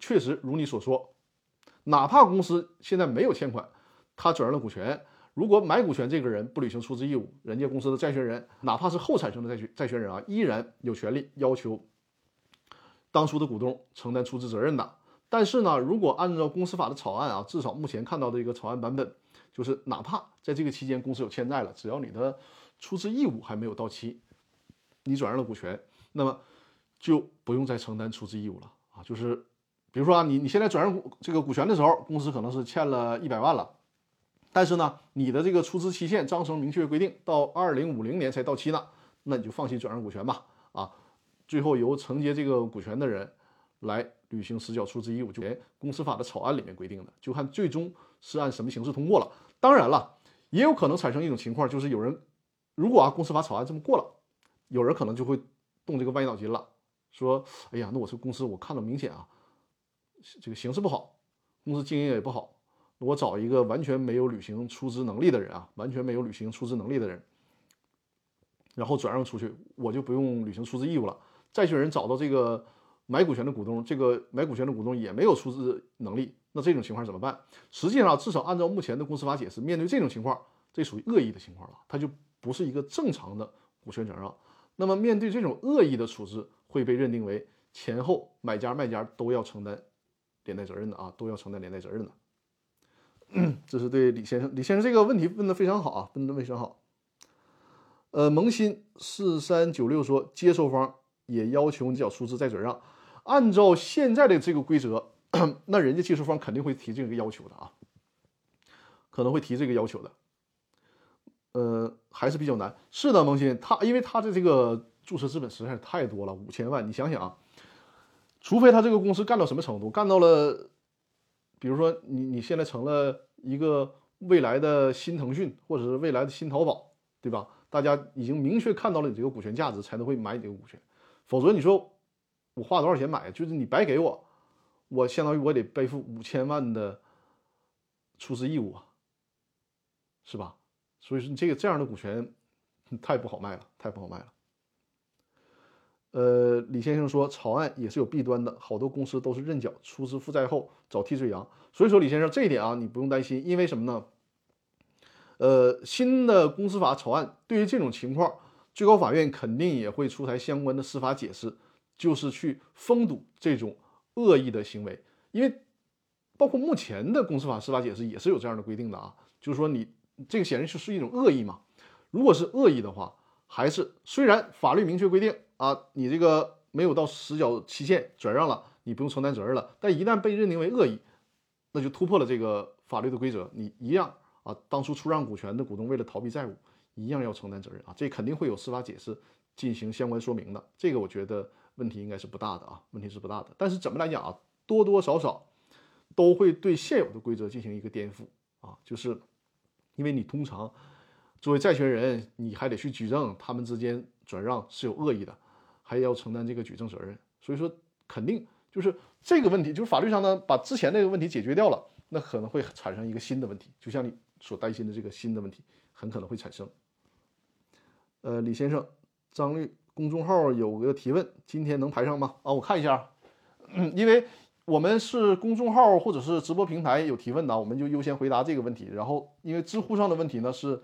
确实如你所说，哪怕公司现在没有欠款，他转让了股权，如果买股权这个人不履行出资义务，人家公司的债权人，哪怕是后产生的债权债权人啊，依然有权利要求。当初的股东承担出资责任的，但是呢，如果按照公司法的草案啊，至少目前看到的一个草案版本，就是哪怕在这个期间公司有欠债了，只要你的出资义务还没有到期，你转让了股权，那么就不用再承担出资义务了啊。就是比如说啊，你你现在转让股这个股权的时候，公司可能是欠了一百万了，但是呢，你的这个出资期限章程明确规定到二零五零年才到期呢，那你就放弃转让股权吧啊。最后由承接这个股权的人来履行实缴出资义务，就连公司法的草案里面规定的，就看最终是按什么形式通过了。当然了，也有可能产生一种情况，就是有人如果啊公司法草案这么过了，有人可能就会动这个歪脑筋了，说：哎呀，那我这公司我看到明显啊，这个形势不好，公司经营也不好，我找一个完全没有履行出资能力的人啊，完全没有履行出资能力的人，然后转让出去，我就不用履行出资义务了。债权人找到这个买股权的股东，这个买股权的股东也没有出资能力，那这种情况怎么办？实际上，至少按照目前的公司法解释，面对这种情况，这属于恶意的情况了，它就不是一个正常的股权转让。那么，面对这种恶意的处置，会被认定为前后买家卖家都要承担连带责任的啊，都要承担连带责任的。这是对李先生，李先生这个问题问的非常好啊，问的非常好。呃，萌新四三九六说，接收方。也要求你缴出资再转让，按照现在的这个规则，那人家接收方肯定会提这个要求的啊，可能会提这个要求的，呃，还是比较难。是的，萌新，他因为他的这个注册资本实在是太多了，五千万，你想想啊，除非他这个公司干到什么程度，干到了，比如说你你现在成了一个未来的新腾讯，或者是未来的新淘宝，对吧？大家已经明确看到了你这个股权价值，才能会买你这个股权。否则你说我花多少钱买？就是你白给我，我相当于我得背负五千万的出资义务啊，是吧？所以说你这个这样的股权太不好卖了，太不好卖了。呃，李先生说草案也是有弊端的，好多公司都是认缴出资负债后找替罪羊。所以说李先生这一点啊，你不用担心，因为什么呢？呃，新的公司法草案对于这种情况。最高法院肯定也会出台相关的司法解释，就是去封堵这种恶意的行为。因为包括目前的公司法司法解释也是有这样的规定的啊，就是说你这个显然就是一种恶意嘛。如果是恶意的话，还是虽然法律明确规定啊，你这个没有到实缴期限转让了，你不用承担责任了。但一旦被认定为恶意，那就突破了这个法律的规则，你一样啊，当初出让股权的股东为了逃避债务。一样要承担责任啊，这肯定会有司法解释进行相关说明的。这个我觉得问题应该是不大的啊，问题是不大的。但是怎么来讲啊，多多少少都会对现有的规则进行一个颠覆啊，就是因为你通常作为债权人，你还得去举证他们之间转让是有恶意的，还要承担这个举证责任。所以说，肯定就是这个问题，就是法律上呢把之前那个问题解决掉了，那可能会产生一个新的问题，就像你所担心的这个新的问题，很可能会产生。呃，李先生，张律公众号有个提问，今天能排上吗？啊，我看一下，因为我们是公众号或者是直播平台有提问的，我们就优先回答这个问题。然后，因为知乎上的问题呢，是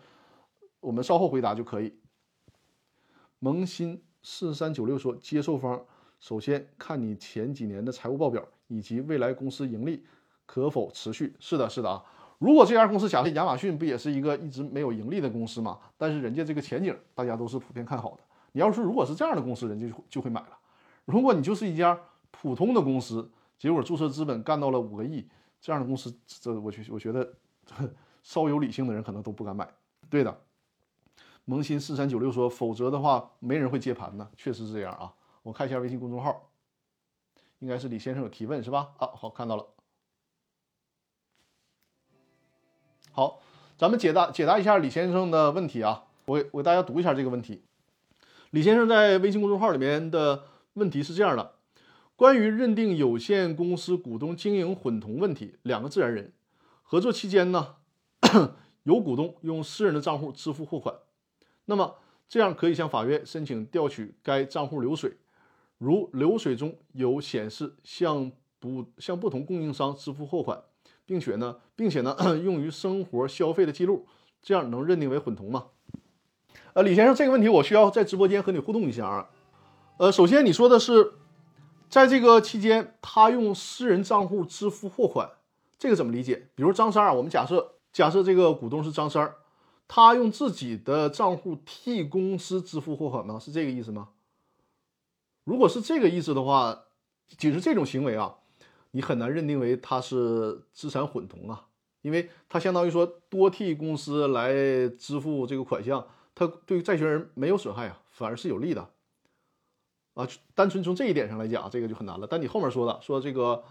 我们稍后回答就可以。萌新四三九六说，接受方首先看你前几年的财务报表以及未来公司盈利可否持续。是的，是的啊。如果这家公司假设亚马逊不也是一个一直没有盈利的公司嘛？但是人家这个前景大家都是普遍看好的。你要是如果是这样的公司，人家就会买了。如果你就是一家普通的公司，结果注册资本干到了五个亿，这样的公司，这我觉我觉得 稍有理性的人可能都不敢买。对的，萌新四三九六说，否则的话没人会接盘呢，确实是这样啊。我看一下微信公众号，应该是李先生有提问是吧？啊，好，看到了。好，咱们解答解答一下李先生的问题啊。我我给大家读一下这个问题。李先生在微信公众号里面的问题是这样的：关于认定有限公司股东经营混同问题，两个自然人合作期间呢，有股东用私人的账户支付货款，那么这样可以向法院申请调取该账户流水。如流水中有显示向不向不同供应商支付货款，并且呢，并且呢用于生活消费的记录，这样能认定为混同吗？呃，李先生，这个问题我需要在直播间和你互动一下啊。呃，首先你说的是，在这个期间他用私人账户支付货款，这个怎么理解？比如张三儿，我们假设假设这个股东是张三儿，他用自己的账户替公司支付货款吗？是这个意思吗？如果是这个意思的话，仅是这种行为啊，你很难认定为他是资产混同啊，因为他相当于说多替公司来支付这个款项，他对于债权人没有损害啊，反而是有利的啊。单纯从这一点上来讲，这个就很难了。但你后面说的说这个，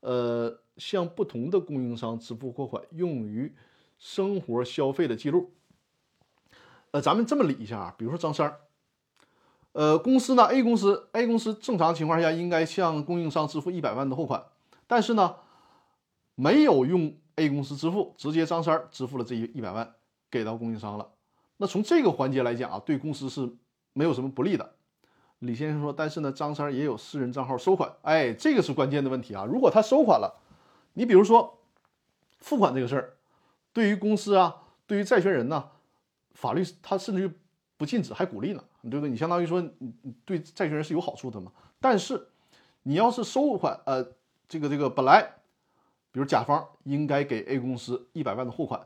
呃，向不同的供应商支付货款用于生活消费的记录，呃，咱们这么理一下啊，比如说张三儿。呃，公司呢？A 公司，A 公司正常情况下应该向供应商支付一百万的货款，但是呢，没有用 A 公司支付，直接张三儿支付了这一一百万给到供应商了。那从这个环节来讲啊，对公司是没有什么不利的。李先生说，但是呢，张三儿也有私人账号收款，哎，这个是关键的问题啊。如果他收款了，你比如说付款这个事儿，对于公司啊，对于债权人呢，法律他甚至于不禁止还鼓励呢。对不对？你相当于说，你对债权人是有好处的嘛？但是，你要是收款，呃，这个这个本来，比如甲方应该给 A 公司一百万的货款，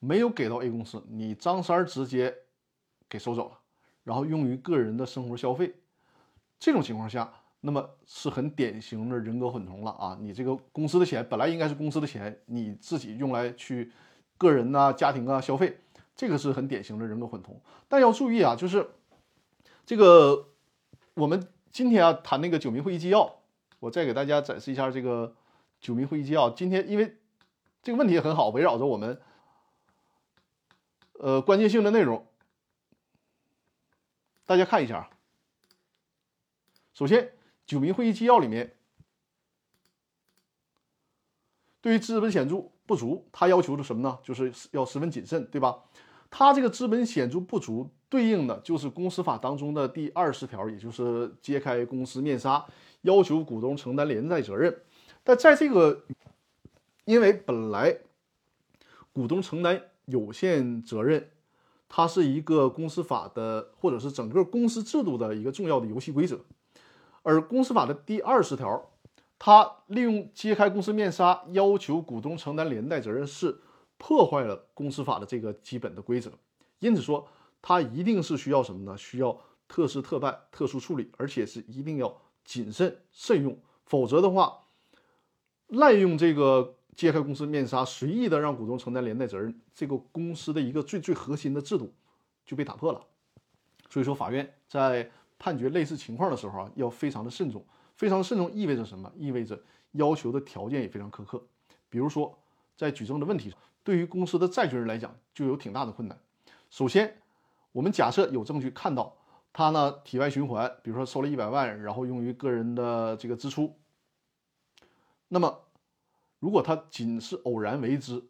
没有给到 A 公司，你张三直接给收走了，然后用于个人的生活消费，这种情况下，那么是很典型的人格混同了啊！你这个公司的钱本来应该是公司的钱，你自己用来去个人呐、家庭啊消费，这个是很典型的人格混同。但要注意啊，就是。这个我们今天啊谈那个九民会议纪要，我再给大家展示一下这个九民会议纪要。今天因为这个问题也很好，围绕着我们呃关键性的内容，大家看一下。首先，九民会议纪要里面对于资本显著不足，他要求的什么呢？就是要十分谨慎，对吧？他这个资本显著不足。对应的就是公司法当中的第二十条，也就是揭开公司面纱，要求股东承担连带责任。但在这个，因为本来股东承担有限责任，它是一个公司法的或者是整个公司制度的一个重要的游戏规则。而公司法的第二十条，他利用揭开公司面纱，要求股东承担连带责任，是破坏了公司法的这个基本的规则。因此说。他一定是需要什么呢？需要特事特办、特殊处理，而且是一定要谨慎慎用，否则的话，滥用这个揭开公司面纱，随意的让股东承担连带责任，这个公司的一个最最核心的制度就被打破了。所以说，法院在判决类似情况的时候啊，要非常的慎重。非常慎重意味着什么？意味着要求的条件也非常苛刻。比如说，在举证的问题上，对于公司的债权人来讲，就有挺大的困难。首先，我们假设有证据看到他呢体外循环，比如说收了一百万，然后用于个人的这个支出。那么，如果他仅是偶然为之，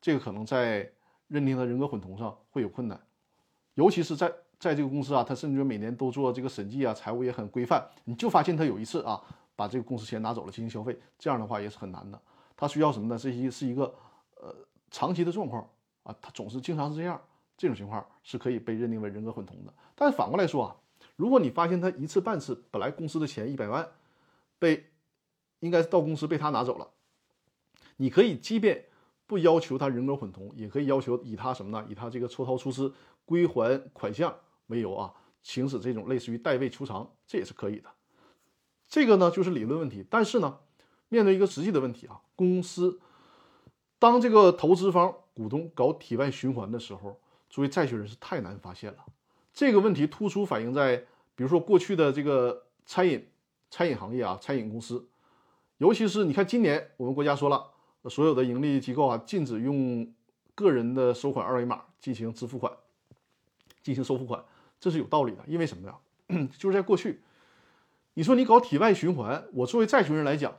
这个可能在认定他人格混同上会有困难。尤其是在在这个公司啊，他甚至每年都做这个审计啊，财务也很规范，你就发现他有一次啊把这个公司钱拿走了进行消费，这样的话也是很难的。他需要什么呢？这一是一个呃长期的状况啊，他总是经常是这样。这种情况是可以被认定为人格混同的，但是反过来说啊，如果你发现他一次半次本来公司的钱一百万，被应该是到公司被他拿走了，你可以即便不要求他人格混同，也可以要求以他什么呢？以他这个抽逃出资归还款项为由啊，行使这种类似于代位求偿，这也是可以的。这个呢就是理论问题。但是呢，面对一个实际的问题啊，公司当这个投资方股东搞体外循环的时候，作为债权人是太难发现了。这个问题突出反映在，比如说过去的这个餐饮餐饮行业啊，餐饮公司，尤其是你看今年我们国家说了，所有的盈利机构啊禁止用个人的收款二维码进行支付款，进行收付款，这是有道理的。因为什么呀？就是在过去，你说你搞体外循环，我作为债权人来讲，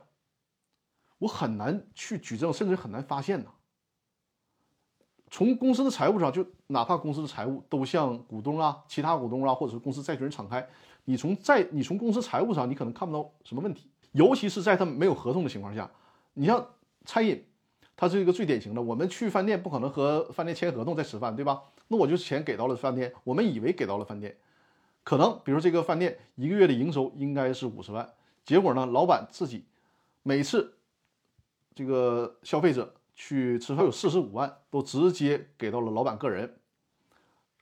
我很难去举证，甚至很难发现呢。从公司的财务上，就哪怕公司的财务都向股东啊、其他股东啊，或者是公司债权人敞开，你从债，你从公司财务上，你可能看不到什么问题。尤其是在他们没有合同的情况下，你像餐饮，它是一个最典型的。我们去饭店不可能和饭店签合同再吃饭，对吧？那我就钱给到了饭店，我们以为给到了饭店，可能比如这个饭店一个月的营收应该是五十万，结果呢，老板自己每次这个消费者。去吃饭有四十五万，都直接给到了老板个人。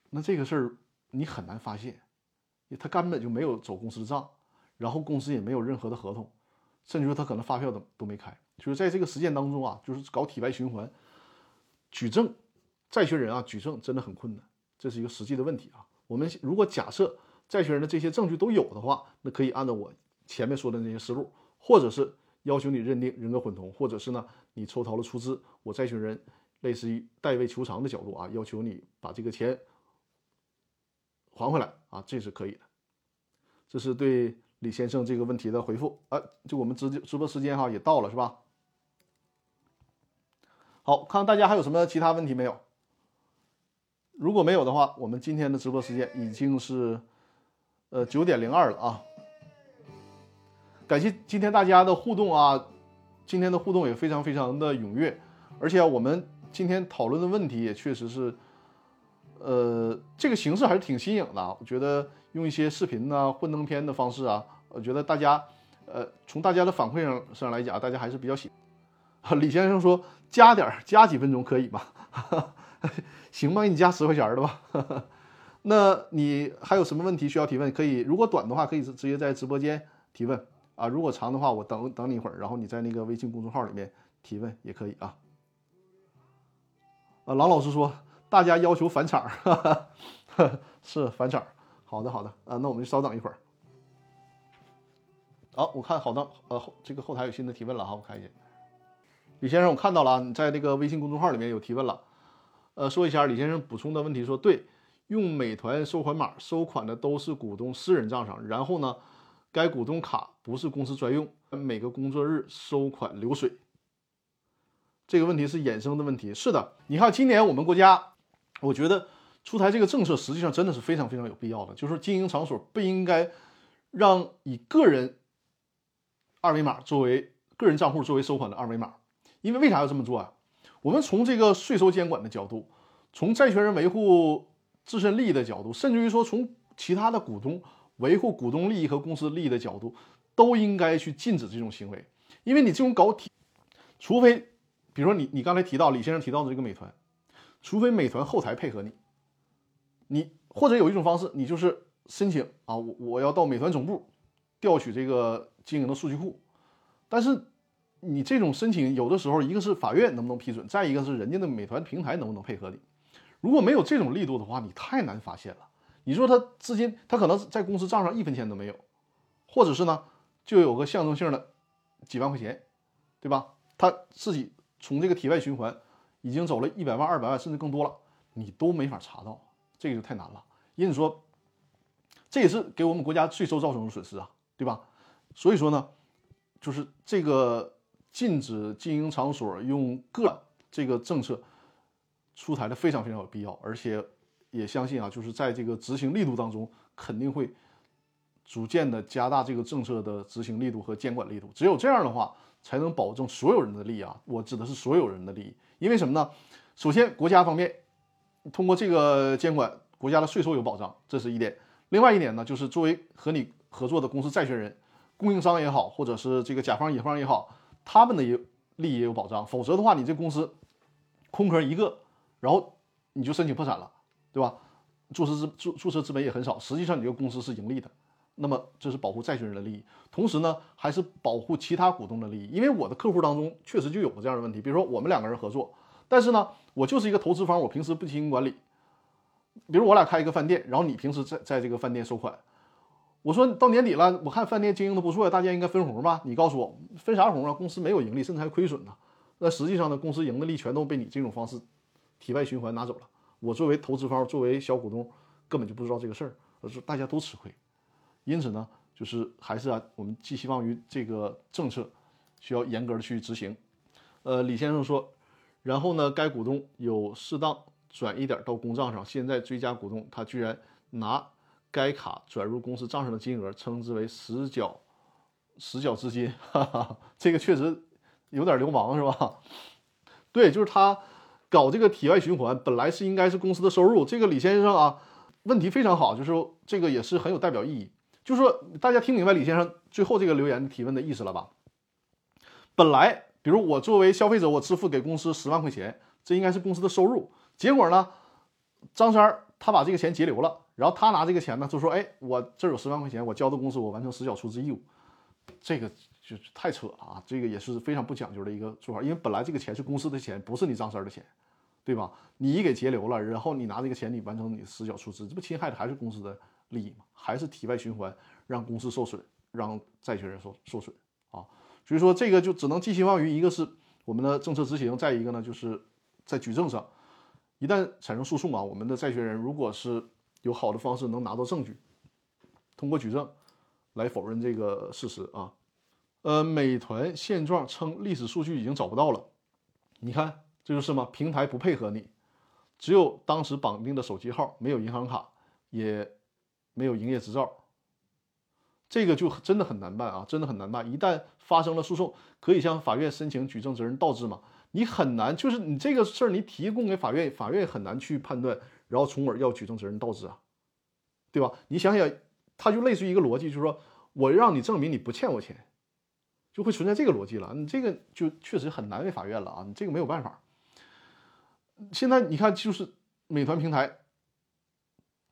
那这个事儿你很难发现，他根本就没有走公司的账，然后公司也没有任何的合同，甚至说他可能发票都都没开。就是在这个实践当中啊，就是搞体外循环，举证，债权人啊举证真的很困难，这是一个实际的问题啊。我们如果假设债权人的这些证据都有的话，那可以按照我前面说的那些思路，或者是。要求你认定人格混同，或者是呢，你抽逃了出资，我债权人类似于代位求偿的角度啊，要求你把这个钱还回来啊，这是可以的。这是对李先生这个问题的回复啊。就我们直直播时间哈也到了是吧？好，看看大家还有什么其他问题没有？如果没有的话，我们今天的直播时间已经是呃九点零二了啊。感谢今天大家的互动啊，今天的互动也非常非常的踊跃，而且我们今天讨论的问题也确实是，呃，这个形式还是挺新颖的。我觉得用一些视频呢、幻灯片的方式啊，我觉得大家，呃，从大家的反馈上上来讲，大家还是比较喜。李先生说加点儿，加几分钟可以吗？行吧，给你加十块钱的吧。那你还有什么问题需要提问？可以，如果短的话，可以直接在直播间提问。啊，如果长的话，我等等你一会儿，然后你在那个微信公众号里面提问也可以啊。啊，郎老师说大家要求返场，是返场。好的，好的，啊，那我们就稍等一会儿。好，我看好的，呃，这个后台有新的提问了哈，我看一下。李先生，我看到了，你在那个微信公众号里面有提问了。呃，说一下李先生补充的问题，说对，用美团收款码收款的都是股东私人账上，然后呢？该股东卡不是公司专用，每个工作日收款流水。这个问题是衍生的问题。是的，你看今年我们国家，我觉得出台这个政策，实际上真的是非常非常有必要的。就是经营场所不应该让以个人二维码作为个人账户作为收款的二维码，因为为啥要这么做啊？我们从这个税收监管的角度，从债权人维护自身利益的角度，甚至于说从其他的股东。维护股东利益和公司利益的角度，都应该去禁止这种行为，因为你这种搞体，除非，比如说你你刚才提到李先生提到的这个美团，除非美团后台配合你，你或者有一种方式，你就是申请啊，我我要到美团总部调取这个经营的数据库，但是你这种申请有的时候一个是法院能不能批准，再一个是人家的美团平台能不能配合你，如果没有这种力度的话，你太难发现了。你说他资金，他可能在公司账上一分钱都没有，或者是呢，就有个象征性的几万块钱，对吧？他自己从这个体外循环已经走了一百万、二百万，甚至更多了，你都没法查到，这个就太难了。因此说，这也是给我们国家税收造成的损失啊，对吧？所以说呢，就是这个禁止经营场所用个这个政策出台的非常非常有必要，而且。也相信啊，就是在这个执行力度当中，肯定会逐渐的加大这个政策的执行力度和监管力度。只有这样的话，才能保证所有人的利益啊！我指的是所有人的利益。因为什么呢？首先，国家方面通过这个监管，国家的税收有保障，这是一点。另外一点呢，就是作为和你合作的公司债权人、供应商也好，或者是这个甲方乙方也好，他们的也利益也有保障。否则的话，你这公司空壳一个，然后你就申请破产了。对吧？注册资注注册资本也很少，实际上你这个公司是盈利的，那么这是保护债权人的利益，同时呢还是保护其他股东的利益。因为我的客户当中确实就有过这样的问题，比如说我们两个人合作，但是呢我就是一个投资方，我平时不经营管理。比如我俩开一个饭店，然后你平时在在这个饭店收款，我说到年底了，我看饭店经营的不错，大家应该分红吧？你告诉我分啥红啊？公司没有盈利，甚至还亏损呢。那实际上呢，公司盈的利全都被你这种方式体外循环拿走了。我作为投资方，作为小股东，根本就不知道这个事儿，而是大家都吃亏。因此呢，就是还是啊，我们寄希望于这个政策需要严格的去执行。呃，李先生说，然后呢，该股东有适当。转一点到公账上，现在追加股东他居然拿该卡转入公司账上的金额称之为实缴实缴资金，哈哈，这个确实有点流氓是吧？对，就是他搞这个体外循环，本来是应该是公司的收入。这个李先生啊，问题非常好，就是这个也是很有代表意义。就是说，大家听明白李先生最后这个留言提问的意思了吧？本来，比如我作为消费者，我支付给公司十万块钱，这应该是公司的收入。结果呢，张三他把这个钱截留了，然后他拿这个钱呢，就说：“哎，我这儿有十万块钱，我交到公司，我完成实缴出资义务。”这个就太扯了啊！这个也是非常不讲究的一个做法，因为本来这个钱是公司的钱，不是你张三儿的钱，对吧？你给截留了，然后你拿这个钱，你完成你实缴出资，这不侵害的还是公司的利益吗？还是体外循环，让公司受损，让债权人受受损啊！所以说，这个就只能寄希望于一个是我们的政策执行，再一个呢，就是在举证上。一旦产生诉讼啊，我们的债权人如果是有好的方式能拿到证据，通过举证来否认这个事实啊，呃，美团现状称历史数据已经找不到了，你看这就是吗？平台不配合你，只有当时绑定的手机号，没有银行卡，也没有营业执照，这个就真的很难办啊，真的很难办。一旦发生了诉讼，可以向法院申请举证责任倒置吗？你很难，就是你这个事儿，你提供给法院，法院也很难去判断，然后从而要举证责任倒置啊，对吧？你想想，它就类似于一个逻辑，就是说我让你证明你不欠我钱，就会存在这个逻辑了。你这个就确实很难为法院了啊，你这个没有办法。现在你看，就是美团平台，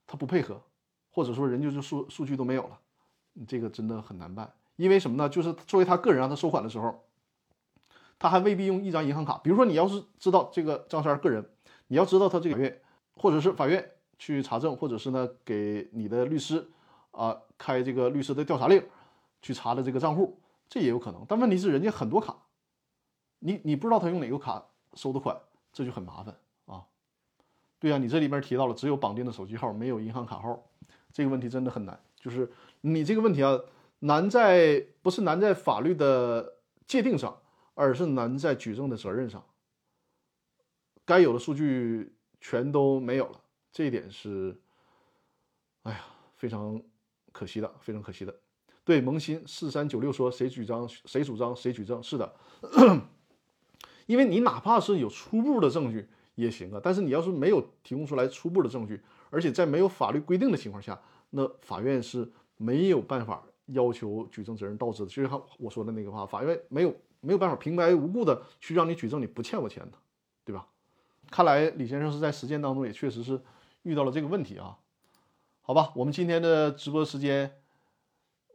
他不配合，或者说人家就数数据都没有了，你这个真的很难办。因为什么呢？就是作为他个人让他收款的时候。他还未必用一张银行卡。比如说，你要是知道这个张三个人，你要知道他这个月，或者是法院去查证，或者是呢给你的律师啊开这个律师的调查令，去查的这个账户，这也有可能。但问题是，人家很多卡，你你不知道他用哪个卡收的款，这就很麻烦啊。对呀，你这里面提到了只有绑定的手机号，没有银行卡号，这个问题真的很难。就是你这个问题啊，难在不是难在法律的界定上。而是难在举证的责任上，该有的数据全都没有了，这一点是，哎呀，非常可惜的，非常可惜的。对，萌新四三九六说，谁主张谁主张谁举证，是的，因为你哪怕是有初步的证据也行啊，但是你要是没有提供出来初步的证据，而且在没有法律规定的情况下，那法院是没有办法要求举证责任倒置的。就像我说的那个话，法院没有。没有办法平白无故的去让你举证你不欠我钱的，对吧？看来李先生是在实践当中也确实是遇到了这个问题啊。好吧，我们今天的直播时间，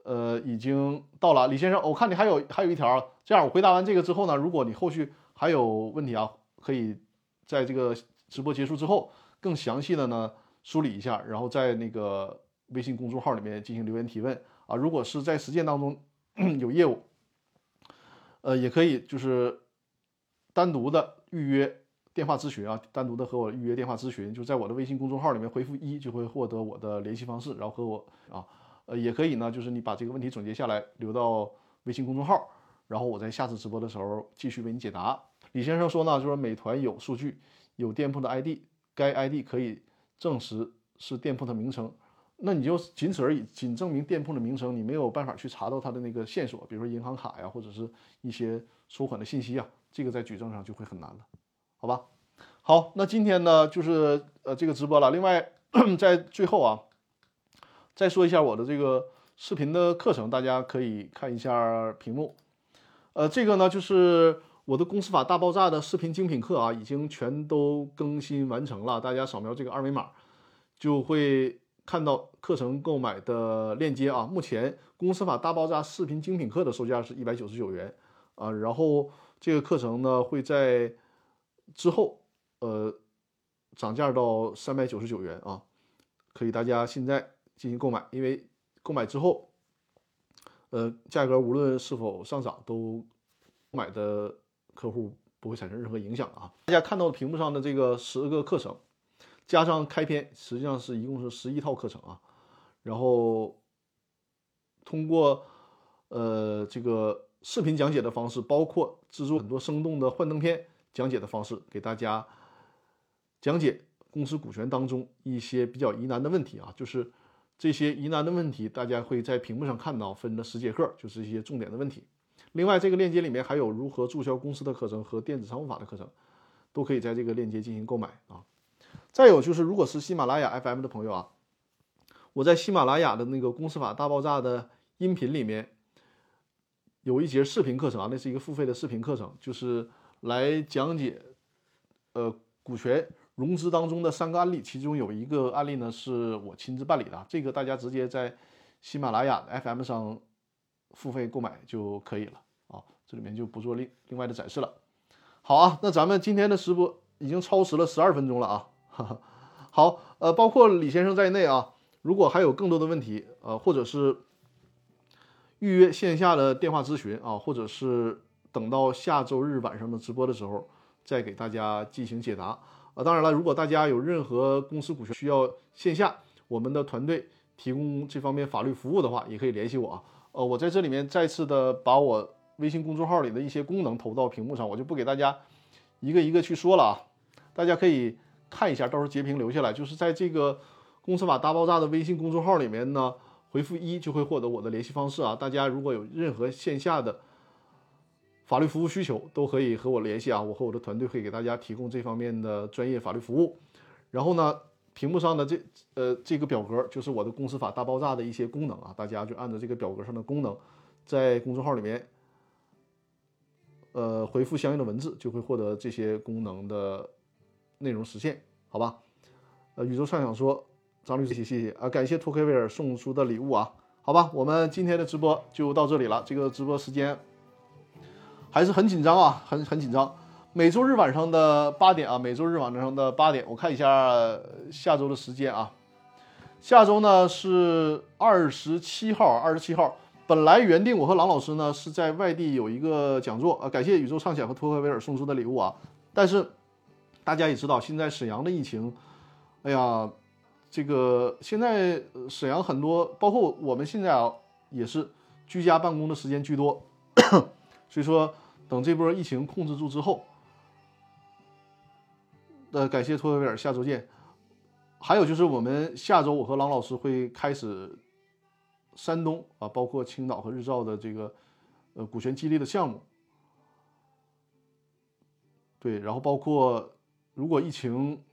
呃，已经到了。李先生，我看你还有还有一条，这样我回答完这个之后呢，如果你后续还有问题啊，可以在这个直播结束之后更详细的呢梳理一下，然后在那个微信公众号里面进行留言提问啊。如果是在实践当中有业务。呃，也可以就是单独的预约电话咨询啊，单独的和我预约电话咨询，就在我的微信公众号里面回复一，就会获得我的联系方式，然后和我啊，呃，也可以呢，就是你把这个问题总结下来留到微信公众号，然后我在下次直播的时候继续为你解答。李先生说呢，就是美团有数据，有店铺的 ID，该 ID 可以证实是店铺的名称。那你就仅此而已，仅证明店铺的名称，你没有办法去查到它的那个线索，比如说银行卡呀，或者是一些收款的信息啊，这个在举证上就会很难了，好吧？好，那今天呢就是呃这个直播了。另外，在最后啊，再说一下我的这个视频的课程，大家可以看一下屏幕。呃，这个呢就是我的公司法大爆炸的视频精品课啊，已经全都更新完成了，大家扫描这个二维码就会。看到课程购买的链接啊。目前公司法大爆炸视频精品课的售价是一百九十九元啊，然后这个课程呢会在之后呃涨价到三百九十九元啊，可以大家现在进行购买，因为购买之后，呃价格无论是否上涨，都买的客户不会产生任何影响啊。大家看到屏幕上的这个十个课程。加上开篇，实际上是一共是十一套课程啊。然后通过呃这个视频讲解的方式，包括制作很多生动的幻灯片讲解的方式，给大家讲解公司股权当中一些比较疑难的问题啊。就是这些疑难的问题，大家会在屏幕上看到，分了十节课，就是一些重点的问题。另外，这个链接里面还有如何注销公司的课程和电子商务法的课程，都可以在这个链接进行购买啊。再有就是，如果是喜马拉雅 FM 的朋友啊，我在喜马拉雅的那个《公司法大爆炸》的音频里面有一节视频课程啊，那是一个付费的视频课程，就是来讲解呃股权融资当中的三个案例，其中有一个案例呢是我亲自办理的，这个大家直接在喜马拉雅 FM 上付费购买就可以了啊，这里面就不做另另外的展示了。好啊，那咱们今天的直播已经超时了十二分钟了啊。好，呃，包括李先生在内啊，如果还有更多的问题，呃，或者是预约线下的电话咨询啊，或者是等到下周日晚上的直播的时候再给大家进行解答啊。当然了，如果大家有任何公司股权需要线下我们的团队提供这方面法律服务的话，也可以联系我啊。呃，我在这里面再次的把我微信公众号里的一些功能投到屏幕上，我就不给大家一个一个去说了啊，大家可以。看一下，到时候截屏留下来，就是在这个公司法大爆炸的微信公众号里面呢，回复一就会获得我的联系方式啊。大家如果有任何线下的法律服务需求，都可以和我联系啊。我和我的团队会给大家提供这方面的专业法律服务。然后呢，屏幕上的这呃这个表格就是我的公司法大爆炸的一些功能啊，大家就按照这个表格上的功能，在公众号里面呃回复相应的文字，就会获得这些功能的。内容实现，好吧？呃，宇宙畅想说，张律师，谢谢啊，感谢托克维尔送出的礼物啊，好吧，我们今天的直播就到这里了。这个直播时间还是很紧张啊，很很紧张。每周日晚上的八点啊，每周日晚上的八点，我看一下下周的时间啊。下周呢是二十七号，二十七号。本来原定我和郎老师呢是在外地有一个讲座啊，感谢宇宙畅想和托克维尔送出的礼物啊，但是。大家也知道，现在沈阳的疫情，哎呀，这个现在沈阳很多，包括我们现在啊，也是居家办公的时间居多，所以说等这波疫情控制住之后，呃，感谢托克维尔，下周见。还有就是我们下周我和郎老师会开始山东啊，包括青岛和日照的这个呃股权激励的项目，对，然后包括。如果疫情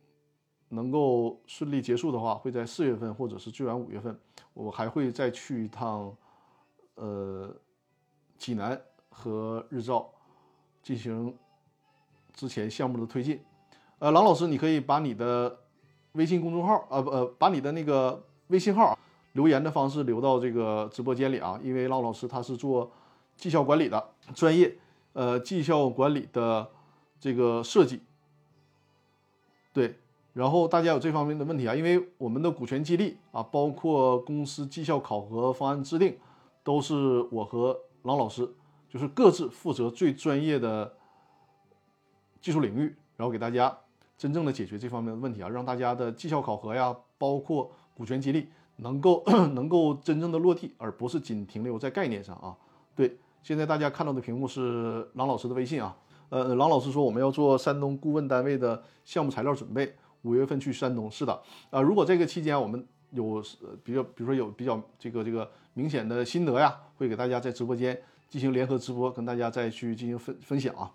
能够顺利结束的话，会在四月份或者是最晚五月份，我还会再去一趟，呃，济南和日照进行之前项目的推进。呃，郎老师，你可以把你的微信公众号，呃不呃，把你的那个微信号留言的方式留到这个直播间里啊，因为郎老师他是做绩效管理的专业，呃，绩效管理的这个设计。对，然后大家有这方面的问题啊，因为我们的股权激励啊，包括公司绩效考核方案制定，都是我和郎老师，就是各自负责最专业的技术领域，然后给大家真正的解决这方面的问题啊，让大家的绩效考核呀，包括股权激励能够 能够真正的落地，而不是仅停留在概念上啊。对，现在大家看到的屏幕是郎老师的微信啊。呃，郎老师说我们要做山东顾问单位的项目材料准备，五月份去山东。是的，呃，如果这个期间我们有比较，比如说有比较这个这个明显的心得呀，会给大家在直播间进行联合直播，跟大家再去进行分分享啊。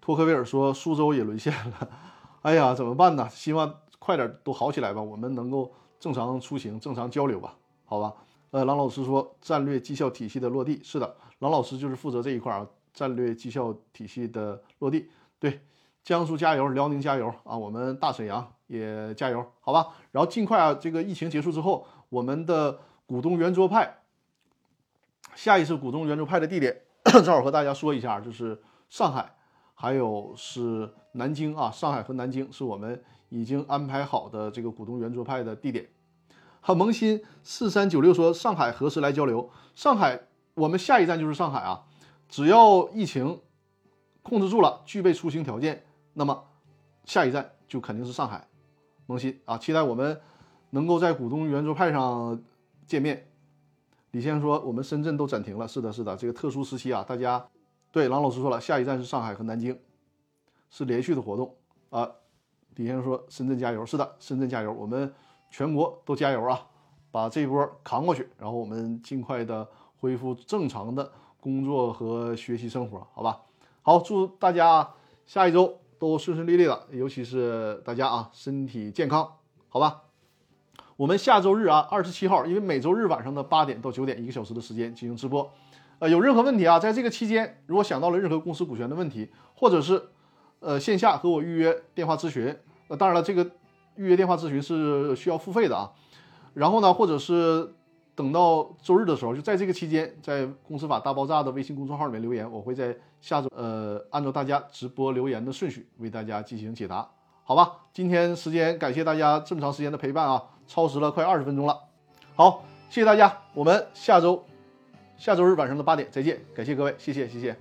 托克维尔说苏州也沦陷了，哎呀，怎么办呢？希望快点都好起来吧，我们能够正常出行、正常交流吧，好吧？呃，郎老师说战略绩效体系的落地，是的，郎老师就是负责这一块啊。战略绩效体系的落地，对江苏加油，辽宁加油啊！我们大沈阳也加油，好吧？然后尽快啊，这个疫情结束之后，我们的股东圆桌派下一次股东圆桌派的地点，正好和大家说一下，就是上海，还有是南京啊，上海和南京是我们已经安排好的这个股东圆桌派的地点。很萌新四三九六说上海何时来交流？上海，我们下一站就是上海啊！只要疫情控制住了，具备出行条件。那么，下一站就肯定是上海，萌新啊，期待我们能够在股东圆桌派上见面。李先生说，我们深圳都暂停了，是的，是的，这个特殊时期啊，大家对郎老师说了，下一站是上海和南京，是连续的活动啊。李先生说，深圳加油，是的，深圳加油，我们全国都加油啊，把这一波扛过去，然后我们尽快的恢复正常的工作和学习生活，好吧？好，祝大家下一周。都顺顺利利的，尤其是大家啊，身体健康，好吧？我们下周日啊，二十七号，因为每周日晚上的八点到九点，一个小时的时间进行直播。呃，有任何问题啊，在这个期间，如果想到了任何公司股权的问题，或者是呃线下和我预约电话咨询，那当然了，这个预约电话咨询是需要付费的啊。然后呢，或者是。等到周日的时候，就在这个期间，在《公司法大爆炸》的微信公众号里面留言，我会在下周呃按照大家直播留言的顺序为大家进行解答，好吧？今天时间感谢大家这么长时间的陪伴啊，超时了快二十分钟了，好，谢谢大家，我们下周下周日晚上的八点再见，感谢各位，谢谢谢谢。